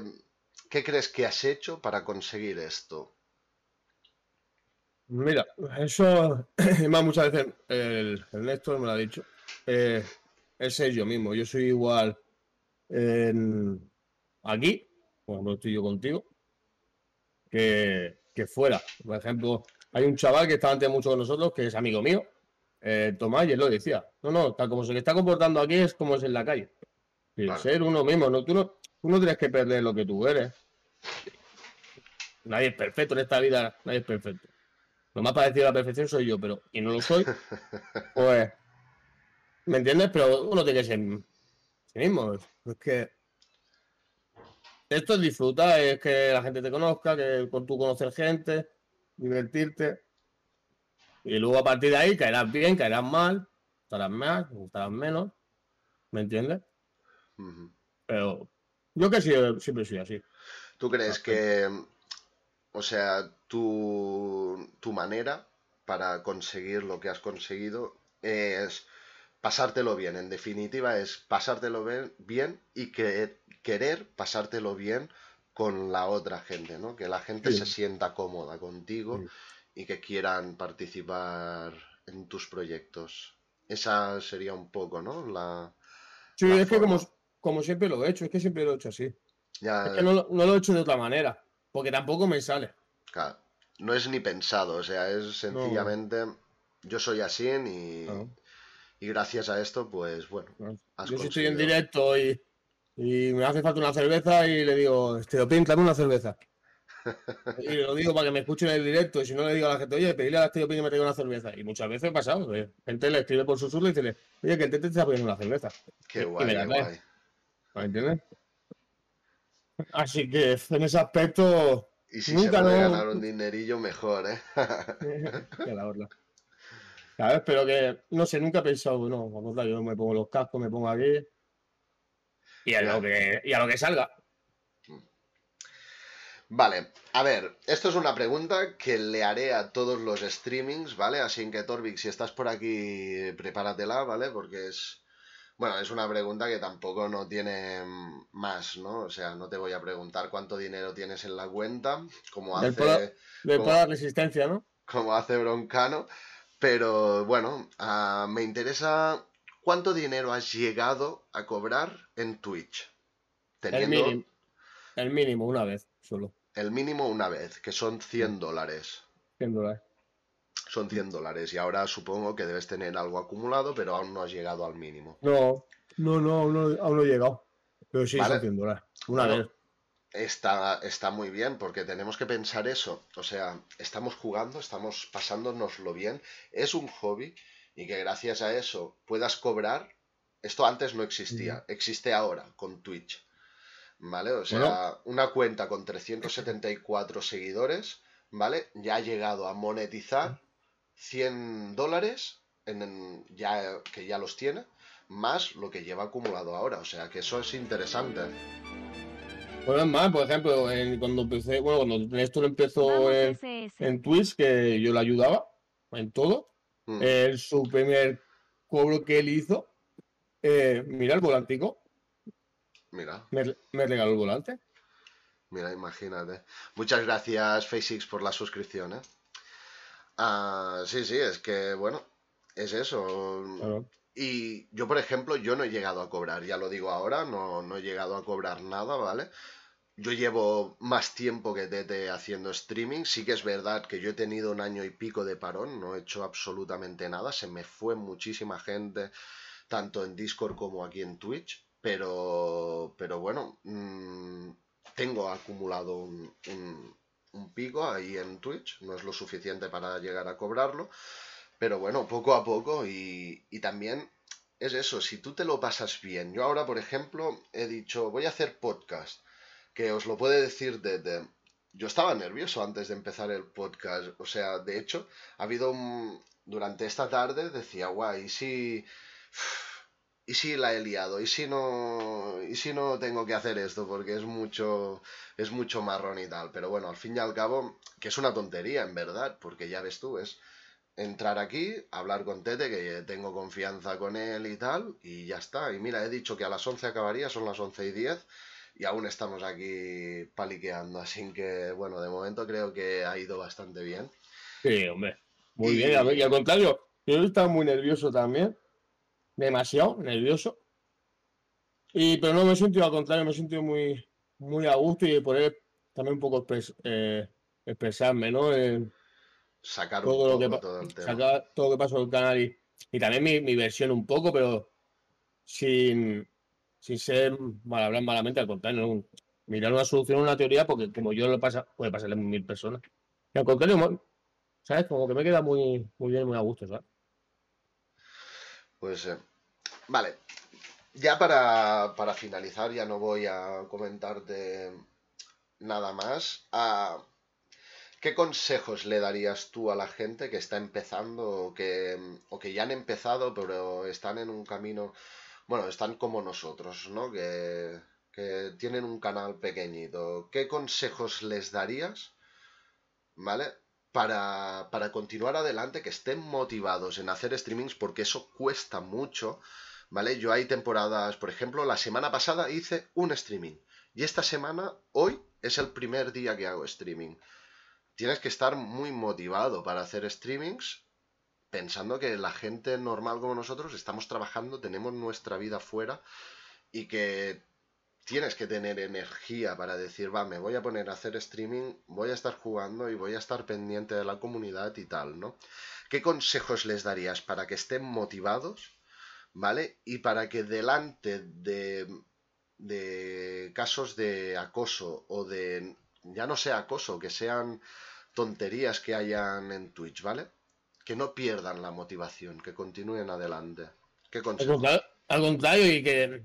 Speaker 1: ¿Qué crees que has hecho para conseguir esto?
Speaker 2: Mira, eso [CLEARS THROAT] más muchas veces el, el, Néstor me lo ha dicho. Eh, es yo mismo. Yo soy igual en, aquí, cuando estoy yo contigo, que, que fuera. Por ejemplo, hay un chaval que está antes mucho con nosotros, que es amigo mío, eh, Tomás, y él lo decía. No, no, tal como se le está comportando aquí es como es en la calle. Ser uno mismo, ¿no? Tú, no, tú no tienes que perder lo que tú eres. Nadie es perfecto en esta vida, nadie es perfecto. Lo más parecido a la perfección soy yo, pero y no lo soy, [LAUGHS] pues, ¿me entiendes? Pero uno tiene que ser sí mismo. Es que esto es disfrutar, es que la gente te conozca, que con tú conocer gente, divertirte. Y luego a partir de ahí caerás bien, caerás mal, estarás más, estarás menos. ¿Me entiendes? Pero yo que sí, siempre soy así.
Speaker 1: ¿Tú crees que, o sea, tu, tu manera para conseguir lo que has conseguido es pasártelo bien. En definitiva, es pasártelo bien y que querer pasártelo bien con la otra gente, ¿no? Que la gente se sienta cómoda contigo y que quieran participar en tus proyectos. Esa sería un poco, ¿no? La,
Speaker 2: sí, es que como, como, siempre lo he hecho, es que siempre lo he hecho así. Es que no, lo he hecho de otra manera, porque tampoco me sale.
Speaker 1: Claro, no es ni pensado, o sea, es sencillamente yo soy así y, y gracias a esto, pues bueno.
Speaker 2: yo si estoy en directo y y me hace falta una cerveza y le digo, Esteopin, dame una cerveza. [LAUGHS] y lo digo para que me escuchen en el directo. Y si no le digo a la gente, oye, pedirle a Esteopin que me traiga una cerveza. Y muchas veces he pasado. Gente le escribe por susurro y dice, oye, que el tete te está pidiendo una cerveza.
Speaker 1: Qué guay, qué guay.
Speaker 2: ¿Me entiendes? Así que en ese aspecto.
Speaker 1: Y si nunca se puede ganar un dinerillo, mejor, ¿eh? [LAUGHS]
Speaker 2: que la verdad. ¿Sabes? Pero que, no sé, nunca he pensado, no, vamos a yo me pongo los cascos, me pongo aquí y a, lo que, a lo que salga.
Speaker 1: Vale, a ver, esto es una pregunta que le haré a todos los streamings, ¿vale? Así que Torvik, si estás por aquí, prepáratela, ¿vale? Porque es, bueno, es una pregunta que tampoco no tiene más, ¿no? O sea, no te voy a preguntar cuánto dinero tienes en la cuenta, como hace...
Speaker 2: De toda resistencia, ¿no?
Speaker 1: Como hace Broncano, pero bueno, ah, me interesa ¿Cuánto dinero has llegado a cobrar en Twitch?
Speaker 2: El, mínimo, el mínimo, una vez solo.
Speaker 1: El mínimo una vez, que son 100 dólares.
Speaker 2: 100 dólares.
Speaker 1: Son 100 dólares y ahora supongo que debes tener algo acumulado, pero aún no has llegado al mínimo.
Speaker 2: No, no, no, aún no, he llegado. Pero sí, son 100 dólares. Una vez.
Speaker 1: Está, está muy bien, porque tenemos que pensar eso. O sea, estamos jugando, estamos pasándonoslo bien, es un hobby y que gracias a eso puedas cobrar. Esto antes no existía, existe ahora con Twitch. ¿Vale? O sea, una cuenta con 374 seguidores, ¿vale? Ya ha llegado a monetizar 100 dólares, en, ya, que ya los tiene, más lo que lleva acumulado ahora. O sea, que eso es interesante.
Speaker 2: Bueno, es más, por ejemplo, cuando empecé, bueno, cuando Néstor empezó en, en, Twitch, que yo le ayudaba en todo, mm. su primer cobro que él hizo, eh, mira el volantico.
Speaker 1: Mira.
Speaker 2: Me, regaló el volante.
Speaker 1: Mira, imagínate. Muchas gracias, FaceX, por la suscripción, ¿eh? Ah, sí, sí, es que, bueno, es eso. Y yo, por ejemplo, yo no he llegado a cobrar, ya lo digo ahora, no, no he llegado a cobrar nada, ¿vale? Yo llevo más tiempo que Tete haciendo streaming. Sí que es verdad que yo he tenido un año y pico de parón, no he hecho absolutamente nada. Se me fue muchísima gente, tanto en Discord como aquí en Twitch. Pero, pero bueno, mm, tengo acumulado un, un pico ahí en Twitch. No es lo suficiente para llegar a cobrarlo. Pero bueno, poco a poco y, también es eso, si tú te lo pasas bien. Yo ahora, por ejemplo, he dicho, voy a hacer podcast, que os lo puede decir desde... Yo estaba nervioso antes de empezar el podcast, o sea, de hecho, ha habido un... Durante esta tarde decía, guay, ¿y si... [SIGHS] ¿Y si la he liado? ¿Y si no, y si no tengo que hacer esto? Porque es mucho, es mucho marrón y tal. Pero bueno, al fin y al cabo, que es una tontería, en verdad, porque ya ves tú, es entrar aquí, hablar con Tete, que tengo confianza con él y tal, y ya está. Y mira, he dicho que a las 11 acabaría, son las 11 y 10, y aún estamos aquí paliqueando, así que bueno, de momento creo que ha ido bastante bien.
Speaker 2: Sí, hombre, muy bien, y al contrario, yo estaba muy nervioso también, demasiado nervioso, y pero no me he sentido al contrario, me he sentido muy, muy a gusto y poder también un poco eh, expresarme, ¿no?
Speaker 1: Sacar todo, lo que,
Speaker 2: todo el tema. Sacar todo lo que pasó en el canal y, también mi, versión un poco, pero sin, sin ser mal hablar malamente, al contrario, mirar una solución, una teoría, porque como yo lo pasa, puede pasarle a mil personas. Y al contrario, ¿sabes? Como que me queda muy, muy bien, muy a gusto, ¿sabes?
Speaker 1: Pues, eh, vale. Ya para, para, finalizar, ya no voy a comentarte nada más. Ah, ¿Qué consejos le darías tú a la gente que está empezando o que, o que ya han empezado pero están en un camino, bueno, están como nosotros, ¿no? Que, que tienen un canal pequeñito. ¿Qué consejos les darías, ¿vale? Para, para continuar adelante, que estén motivados en hacer streamings porque eso cuesta mucho, ¿vale? Yo hay temporadas, por ejemplo, la semana pasada hice un streaming y esta semana, hoy, es el primer día que hago streaming tienes que estar muy motivado para hacer streamings pensando que la gente normal como nosotros estamos trabajando, tenemos nuestra vida fuera y que tienes que tener energía para decir, va, me voy a poner a hacer streaming, voy a estar jugando y voy a estar pendiente de la comunidad y tal, ¿no? ¿Qué consejos les darías para que estén motivados, ¿vale? Y para que delante de, de casos de acoso o de ya no sea acoso, que sean tonterías que hayan en Twitch, ¿vale? Que no pierdan la motivación, que continúen adelante. ¿Qué
Speaker 2: Al contrario, y que.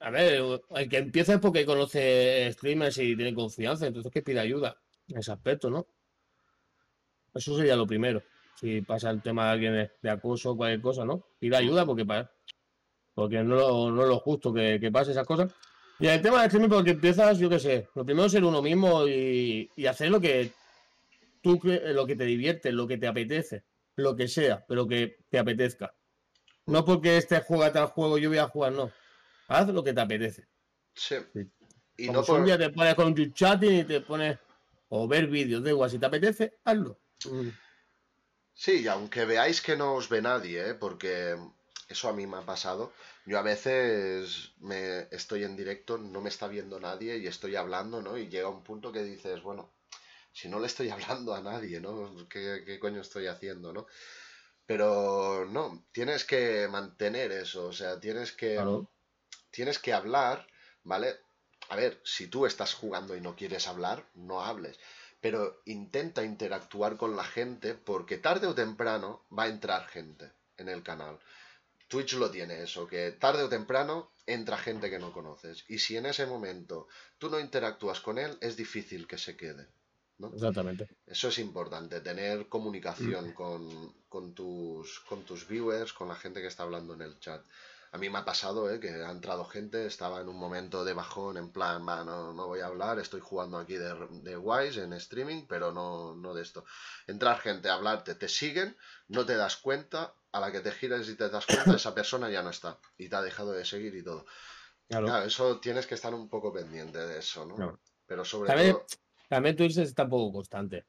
Speaker 2: A ver, el que empieza es porque conoce streamers y tiene confianza, entonces que pide ayuda en ese aspecto, ¿no? Eso sería lo primero. Si pasa el tema de alguien de, acoso o cualquier cosa, ¿no? Pide ayuda porque para, porque no, no es lo justo que, que pase esas cosas. Y el tema de streaming, porque empiezas, yo qué sé, lo primero es ser uno mismo y, hacer lo que tú lo que te divierte, lo que te apetece, lo que sea, pero que te apetezca. No porque este juega tal juego, yo voy a jugar, no. Haz lo que te apetece.
Speaker 1: Sí.
Speaker 2: Y no por... un día te pones con un chatting y te pones o ver vídeos, de igual, si te apetece, hazlo. Mm.
Speaker 1: Sí, y aunque veáis que no os ve nadie, ¿eh? porque eso a mí me ha pasado. Yo a veces me estoy en directo, no me está viendo nadie y estoy hablando, ¿no? Y llega un punto que dices, bueno, si no le estoy [LAUGHS] hablando a nadie, ¿no? ¿Qué, coño estoy haciendo, no? Pero no, tienes que mantener eso, o sea, tienes que, tienes que hablar, ¿vale? a ver, si tú estás jugando y no quieres hablar, no hables. Pero intenta interactuar con la gente porque tarde o temprano va a entrar gente en el canal. Twitch lo tiene eso, que tarde o temprano entra gente que no conoces. Y si en ese momento tú no interactúas con él, es difícil que se quede.
Speaker 2: Exactamente.
Speaker 1: Eso es importante, tener comunicación con, con, tus, con tus viewers, con la gente que está hablando en el chat. A mí me ha pasado ¿eh? que ha entrado gente, estaba en un momento de bajón, en plan, va, no, no voy a hablar, estoy jugando aquí de, de Wise en streaming, pero no, no de esto. Entrar gente a hablarte, te siguen, no te das cuenta, a la que te giras y te das cuenta, esa persona ya no está y te ha dejado de seguir y todo. Claro. eso tienes que estar un poco pendiente de eso, ¿no? Pero sobre
Speaker 2: todo. También Twitch está un poco constante,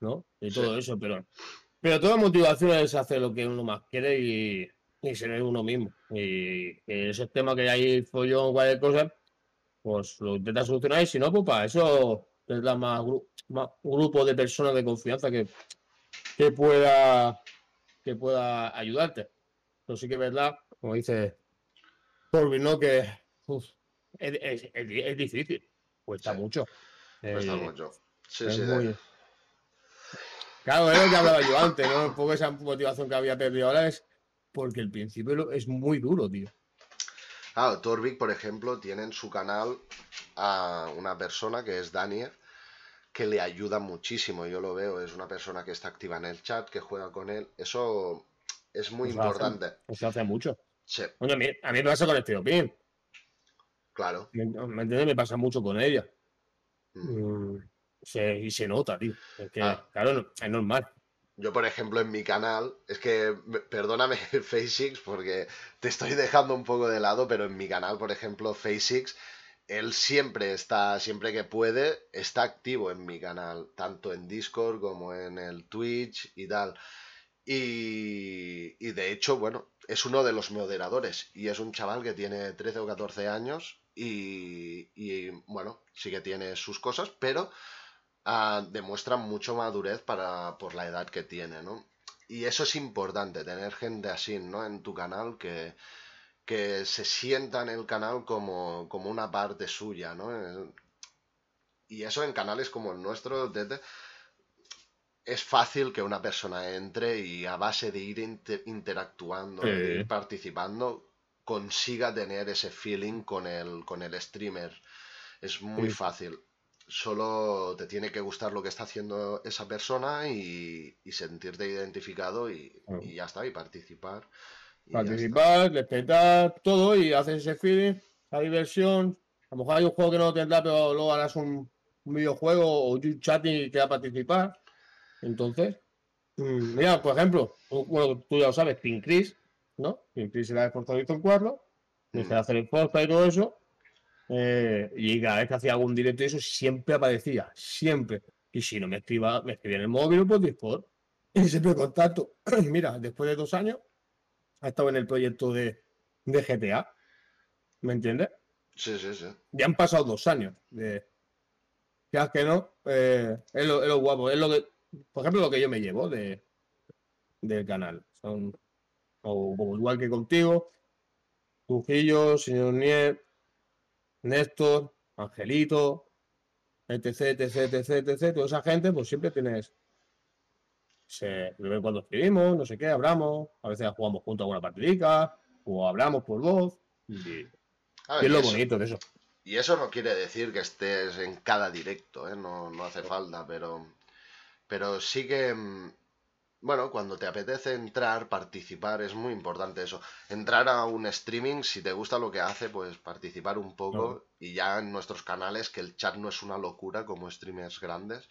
Speaker 2: ¿no? Y todo eso, pero. Pero toda motivación es hacer lo que uno más quiere y, y ser uno mismo. Y, ese tema que hay follón, cualquier cosa, pues lo intenta solucionar y si no, pues para eso tendrás más, más grupo de personas de confianza que, que pueda que pueda ayudarte. Pero sí que es verdad, como dice Corbin, ¿no? Que es, es, difícil, cuesta mucho.
Speaker 1: Cuesta eh, mucho. Sí, sí.
Speaker 2: Claro, es lo que hablaba yo antes, ¿no? Un poco esa motivación que había perdido ahora es porque el principio es muy duro, tío.
Speaker 1: Claro, Torvik, por ejemplo, tiene en su canal a una persona que es Daniel, que le ayuda muchísimo, yo lo veo, es una persona que está activa en el chat, que juega con él, eso es muy importante.
Speaker 2: eso hace mucho. Sí. a, mí, me pasa con este Opin.
Speaker 1: Claro.
Speaker 2: ¿Me, entiendes? Me pasa mucho con ella. Mm. Mm, y se nota, tío. Es que, ah. claro, es normal.
Speaker 1: Yo, por ejemplo, en mi canal, es que, perdóname, [LAUGHS] Face6, porque te estoy dejando un poco de lado, pero en mi canal, por ejemplo, Face6, él siempre está, siempre que puede, está activo en mi canal, tanto en Discord como en el Twitch y tal. Y, y de hecho, bueno, es uno de los moderadores y es un chaval que tiene 13 o 14 años y, y bueno, sí que tiene sus cosas, pero uh, demuestra mucho madurez para, por la edad que tiene, ¿no? Y eso es importante, tener gente así, ¿no? En tu canal que, que se sienta en el canal como, como una parte suya, ¿no? Y eso en canales como el nuestro, es fácil que una persona entre y a base de ir interactuando, de ir participando, consiga tener ese feeling con el, con el streamer. Es muy fácil. Solo te tiene que gustar lo que está haciendo esa persona y, sentirte identificado y, y, ya está, y participar.
Speaker 2: Participar, respetar todo y haces ese feeling, la diversión. A lo mejor hay un juego que no tendrá, pero luego harás un, videojuego o un chatting que va a participar. Entonces, mm, mira, por ejemplo, bueno, tú ya lo sabes, Pink Chris, ¿no? Pink Chris era esforzado y cuarto, dejé de hacer el podcast y todo eso. Eh, y cada vez que hacía algún directo y eso, siempre aparecía, siempre. Y si no me escriba, me escribía en el móvil, pues Discord. Y siempre contacto. [CLEARS THROAT] Mira, después de dos años, ha estado en el proyecto de, GTA. ¿Me entiendes?
Speaker 1: Sí, sí, sí.
Speaker 2: Ya han pasado dos años. De, ya que no, eh, es, lo, guapo. Es lo que, por ejemplo, lo que yo me llevo de, del canal. Son, o, igual que contigo, Trujillo, señor Nier, Néstor, Angelito, etc, etc, etc, etc. Toda esa gente, pues siempre tienes se, cuando escribimos, no sé qué, hablamos, a veces jugamos juntos alguna partidica, o hablamos por voz. Y, es lo bonito de eso.
Speaker 1: Y eso no quiere decir que estés en cada directo, ¿eh? no, no hace falta, pero, pero sí que, mm, bueno, cuando te apetece entrar, participar, es muy importante eso. Entrar a un streaming, si te gusta lo que hace, pues participar un poco y ya en nuestros canales, que el chat no es una locura como streamers grandes,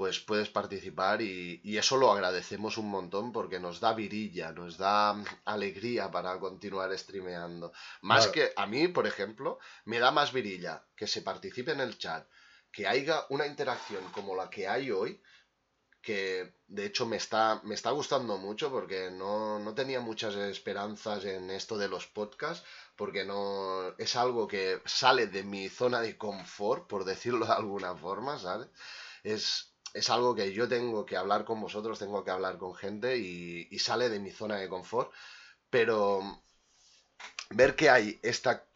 Speaker 1: pues puedes participar y, eso lo agradecemos un montón porque nos da virilla, nos da mm, alegría para continuar streameando. Más que a mí, por ejemplo, me da más virilla que se participe en el chat, que haya una interacción como la que hay hoy, que de hecho me está, me está gustando mucho porque no, no tenía muchas esperanzas en esto de los podcasts, porque no es algo que sale de mi zona de confort, por decirlo de alguna forma, ¿sabes? Es, es algo que yo tengo que hablar con vosotros, tengo que hablar con gente y, sale de mi zona de confort. Pero, ver que hay esta,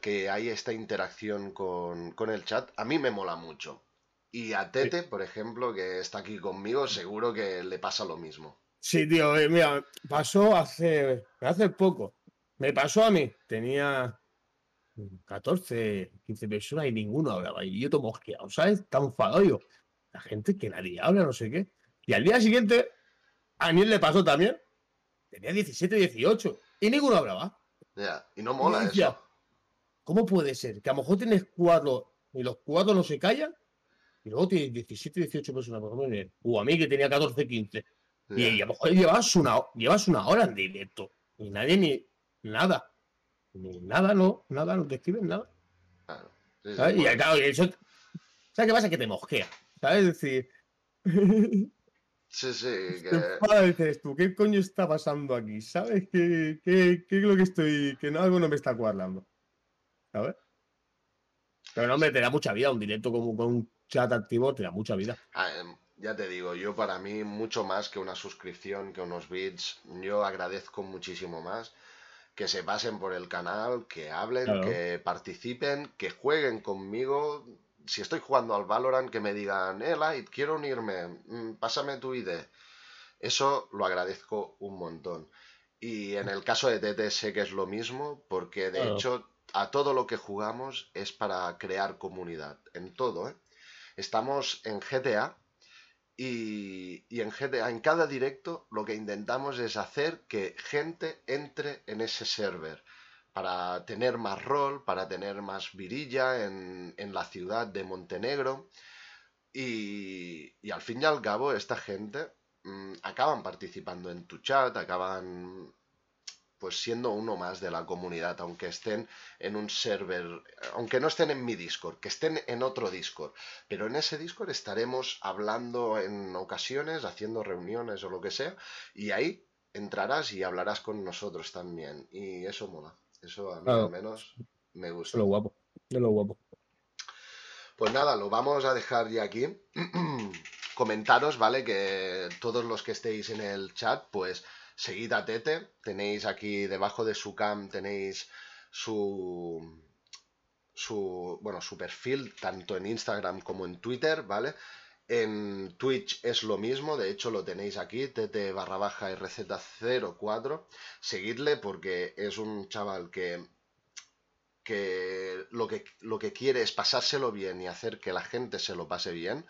Speaker 1: que hay esta interacción con, el chat, a mí me mola mucho. Y a Tete, por ejemplo, que está aquí conmigo, seguro que le pasa lo mismo.
Speaker 2: Sí, tío, eh, mira, pasó hace, hace poco. Me pasó a mí. Tenía 14, 15 personas y ninguno hablaba. Y yo todo mosqueado, ¿sabes? Tan enfadado yo. La gente que nadie habla, no sé qué. Y al día siguiente, a él le pasó también. Tenía 17, 18 y ninguno hablaba.
Speaker 1: Ya, y no mola eso.
Speaker 2: ¿Cómo puede ser? Que a lo mejor tienes cuatro y los cuatro no se callan y luego tienes 17, 18 personas, por ejemplo, o a mí que tenía 14, 15. Y a lo mejor llevas una, llevas una hora en directo y nadie ni nada. Ni nada, no, nada, no te escriben nada. Claro. y claro, eso. ¿Sabes qué pasa? Que te mosquea. ¿Sabes? Es [LAUGHS] decir.
Speaker 1: Sí, sí.
Speaker 2: Que... dices tú, ¿qué coño está pasando aquí? ¿Sabes? ¿Qué, qué, qué es lo que estoy. que no, algo no me está cuadrando? ¿Sabes? Pero no, hombre, te da mucha vida. Un directo como con un chat activo te da mucha vida.
Speaker 1: Ah, em, ya te digo, yo para mí, mucho más que una suscripción, que unos bits, yo agradezco muchísimo más que se pasen por el canal, que hablen, que participen, que jueguen conmigo si estoy jugando al Valorant, que me digan, eh, Light, quiero unirme, mm, pásame tu ID. Eso lo agradezco un montón. Y en el caso de TT sé que es lo mismo, porque de hecho a todo lo que jugamos es para crear comunidad, en todo. ¿eh? Estamos en GTA y, y, en GTA, en cada directo, lo que intentamos es hacer que gente entre en ese server para tener más rol, para tener más virilla en, la ciudad de Montenegro. Y, al fin y al cabo, esta gente mm, acaban participando en tu chat, acaban pues siendo uno más de la comunidad, aunque estén en un server, aunque no estén en mi Discord, que estén en otro Discord. Pero en ese Discord estaremos hablando en ocasiones, haciendo reuniones o lo que sea, y ahí entrarás y hablarás con nosotros también. Y eso mola. Eso a mí al menos me gusta.
Speaker 2: De lo guapo, de lo guapo.
Speaker 1: Pues nada, lo vamos a dejar ya aquí. [CLEARS THROAT] Comentaros, ¿vale? Que todos los que estéis en el chat, pues seguid a Tete. Tenéis aquí debajo de su cam, tenéis su su bueno su perfil tanto en Instagram como en Twitter, ¿vale? En Twitch es lo mismo, de hecho lo tenéis aquí, tt barra baja rz04. Seguidle porque es un chaval que, que, lo que lo que quiere es pasárselo bien y hacer que la gente se lo pase bien.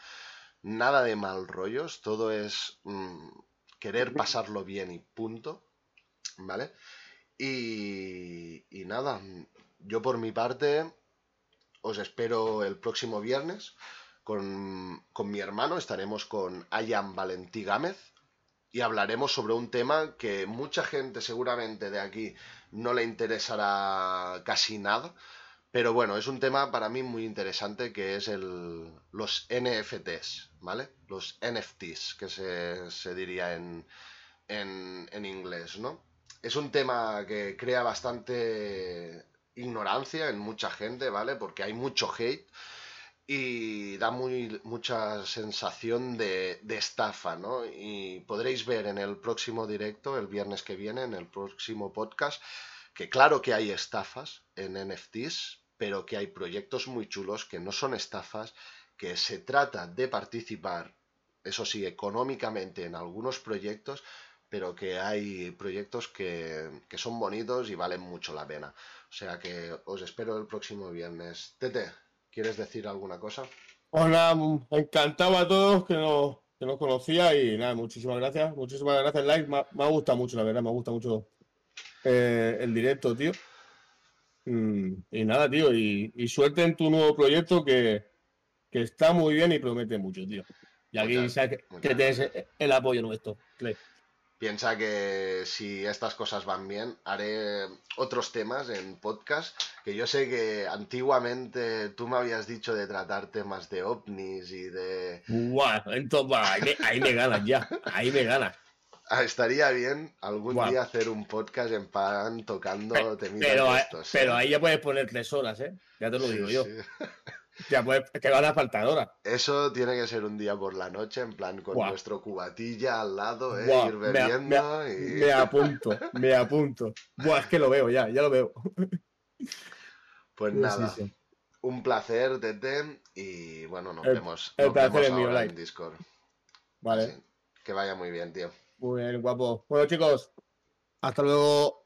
Speaker 1: Nada de mal rollos, todo es mm, querer pasarlo bien y punto. ¿Vale? Y, y nada, yo por mi parte os espero el próximo viernes con, mi hermano, estaremos con Ayan Valentí Gámez y hablaremos sobre un tema que mucha gente seguramente de aquí no le interesará casi nada, pero bueno, es un tema para mí muy interesante que es el, los NFTs, ¿vale? Los NFTs, que se, diría en, en, en inglés, ¿no? Es un tema que crea bastante ignorancia en mucha gente, ¿vale? Porque hay mucho hate y da muy, mucha sensación de, estafa, ¿no? Y podréis ver en el próximo directo, el viernes que viene, en el próximo podcast, que claro que hay estafas en NFTs, pero que hay proyectos muy chulos que no son estafas, que se trata de participar, eso sí, económicamente en algunos proyectos, pero que hay proyectos que, que son bonitos y valen mucho la pena. O sea que os espero el próximo viernes. Tete, ¿Quieres decir alguna cosa?
Speaker 2: Hola, encantado a todos que nos, que nos conocía y nada, muchísimas gracias. Muchísimas gracias, Like. Me, me ha gustado mucho, la verdad, me gusta mucho eh, el directo, tío. Mm, y nada, tío, y, suerte en tu nuevo proyecto que, está muy bien y promete mucho, tío. Y aquí sabes que, que tienes el apoyo nuestro, Clay.
Speaker 1: Piensa que si estas cosas van bien, haré otros temas en podcast, que yo sé que antiguamente tú me habías dicho de tratar temas de ovnis y de...
Speaker 2: Buah, entonces, ahí, me, ganas ya, ahí me ganas.
Speaker 1: Ah, estaría bien algún día hacer un podcast en pan tocando
Speaker 2: temitas pero, estos. Pero ¿eh? ahí ya puedes poner tres horas, ¿eh? Ya te lo digo yo. [LAUGHS] Ya, pues, es que van a faltar horas.
Speaker 1: Eso tiene que ser un día por la noche, en plan con
Speaker 2: Buah.
Speaker 1: nuestro cubatilla al lado, ¿eh?
Speaker 2: Buah,
Speaker 1: ir
Speaker 2: me, a- me a-
Speaker 1: bebiendo y...
Speaker 2: me apunto, me apunto. Buah, es que lo veo ya, ya lo veo.
Speaker 1: Pues nada,
Speaker 2: sí, sí.
Speaker 1: un placer, Tete, y bueno, nos
Speaker 2: El-
Speaker 1: vemos,
Speaker 2: el
Speaker 1: nos
Speaker 2: placer
Speaker 1: vemos
Speaker 2: es mío,
Speaker 1: en Discord.
Speaker 2: Vale.
Speaker 1: Que vaya muy bien, tío.
Speaker 2: muy bien, guapo. Bueno, chicos, hasta luego.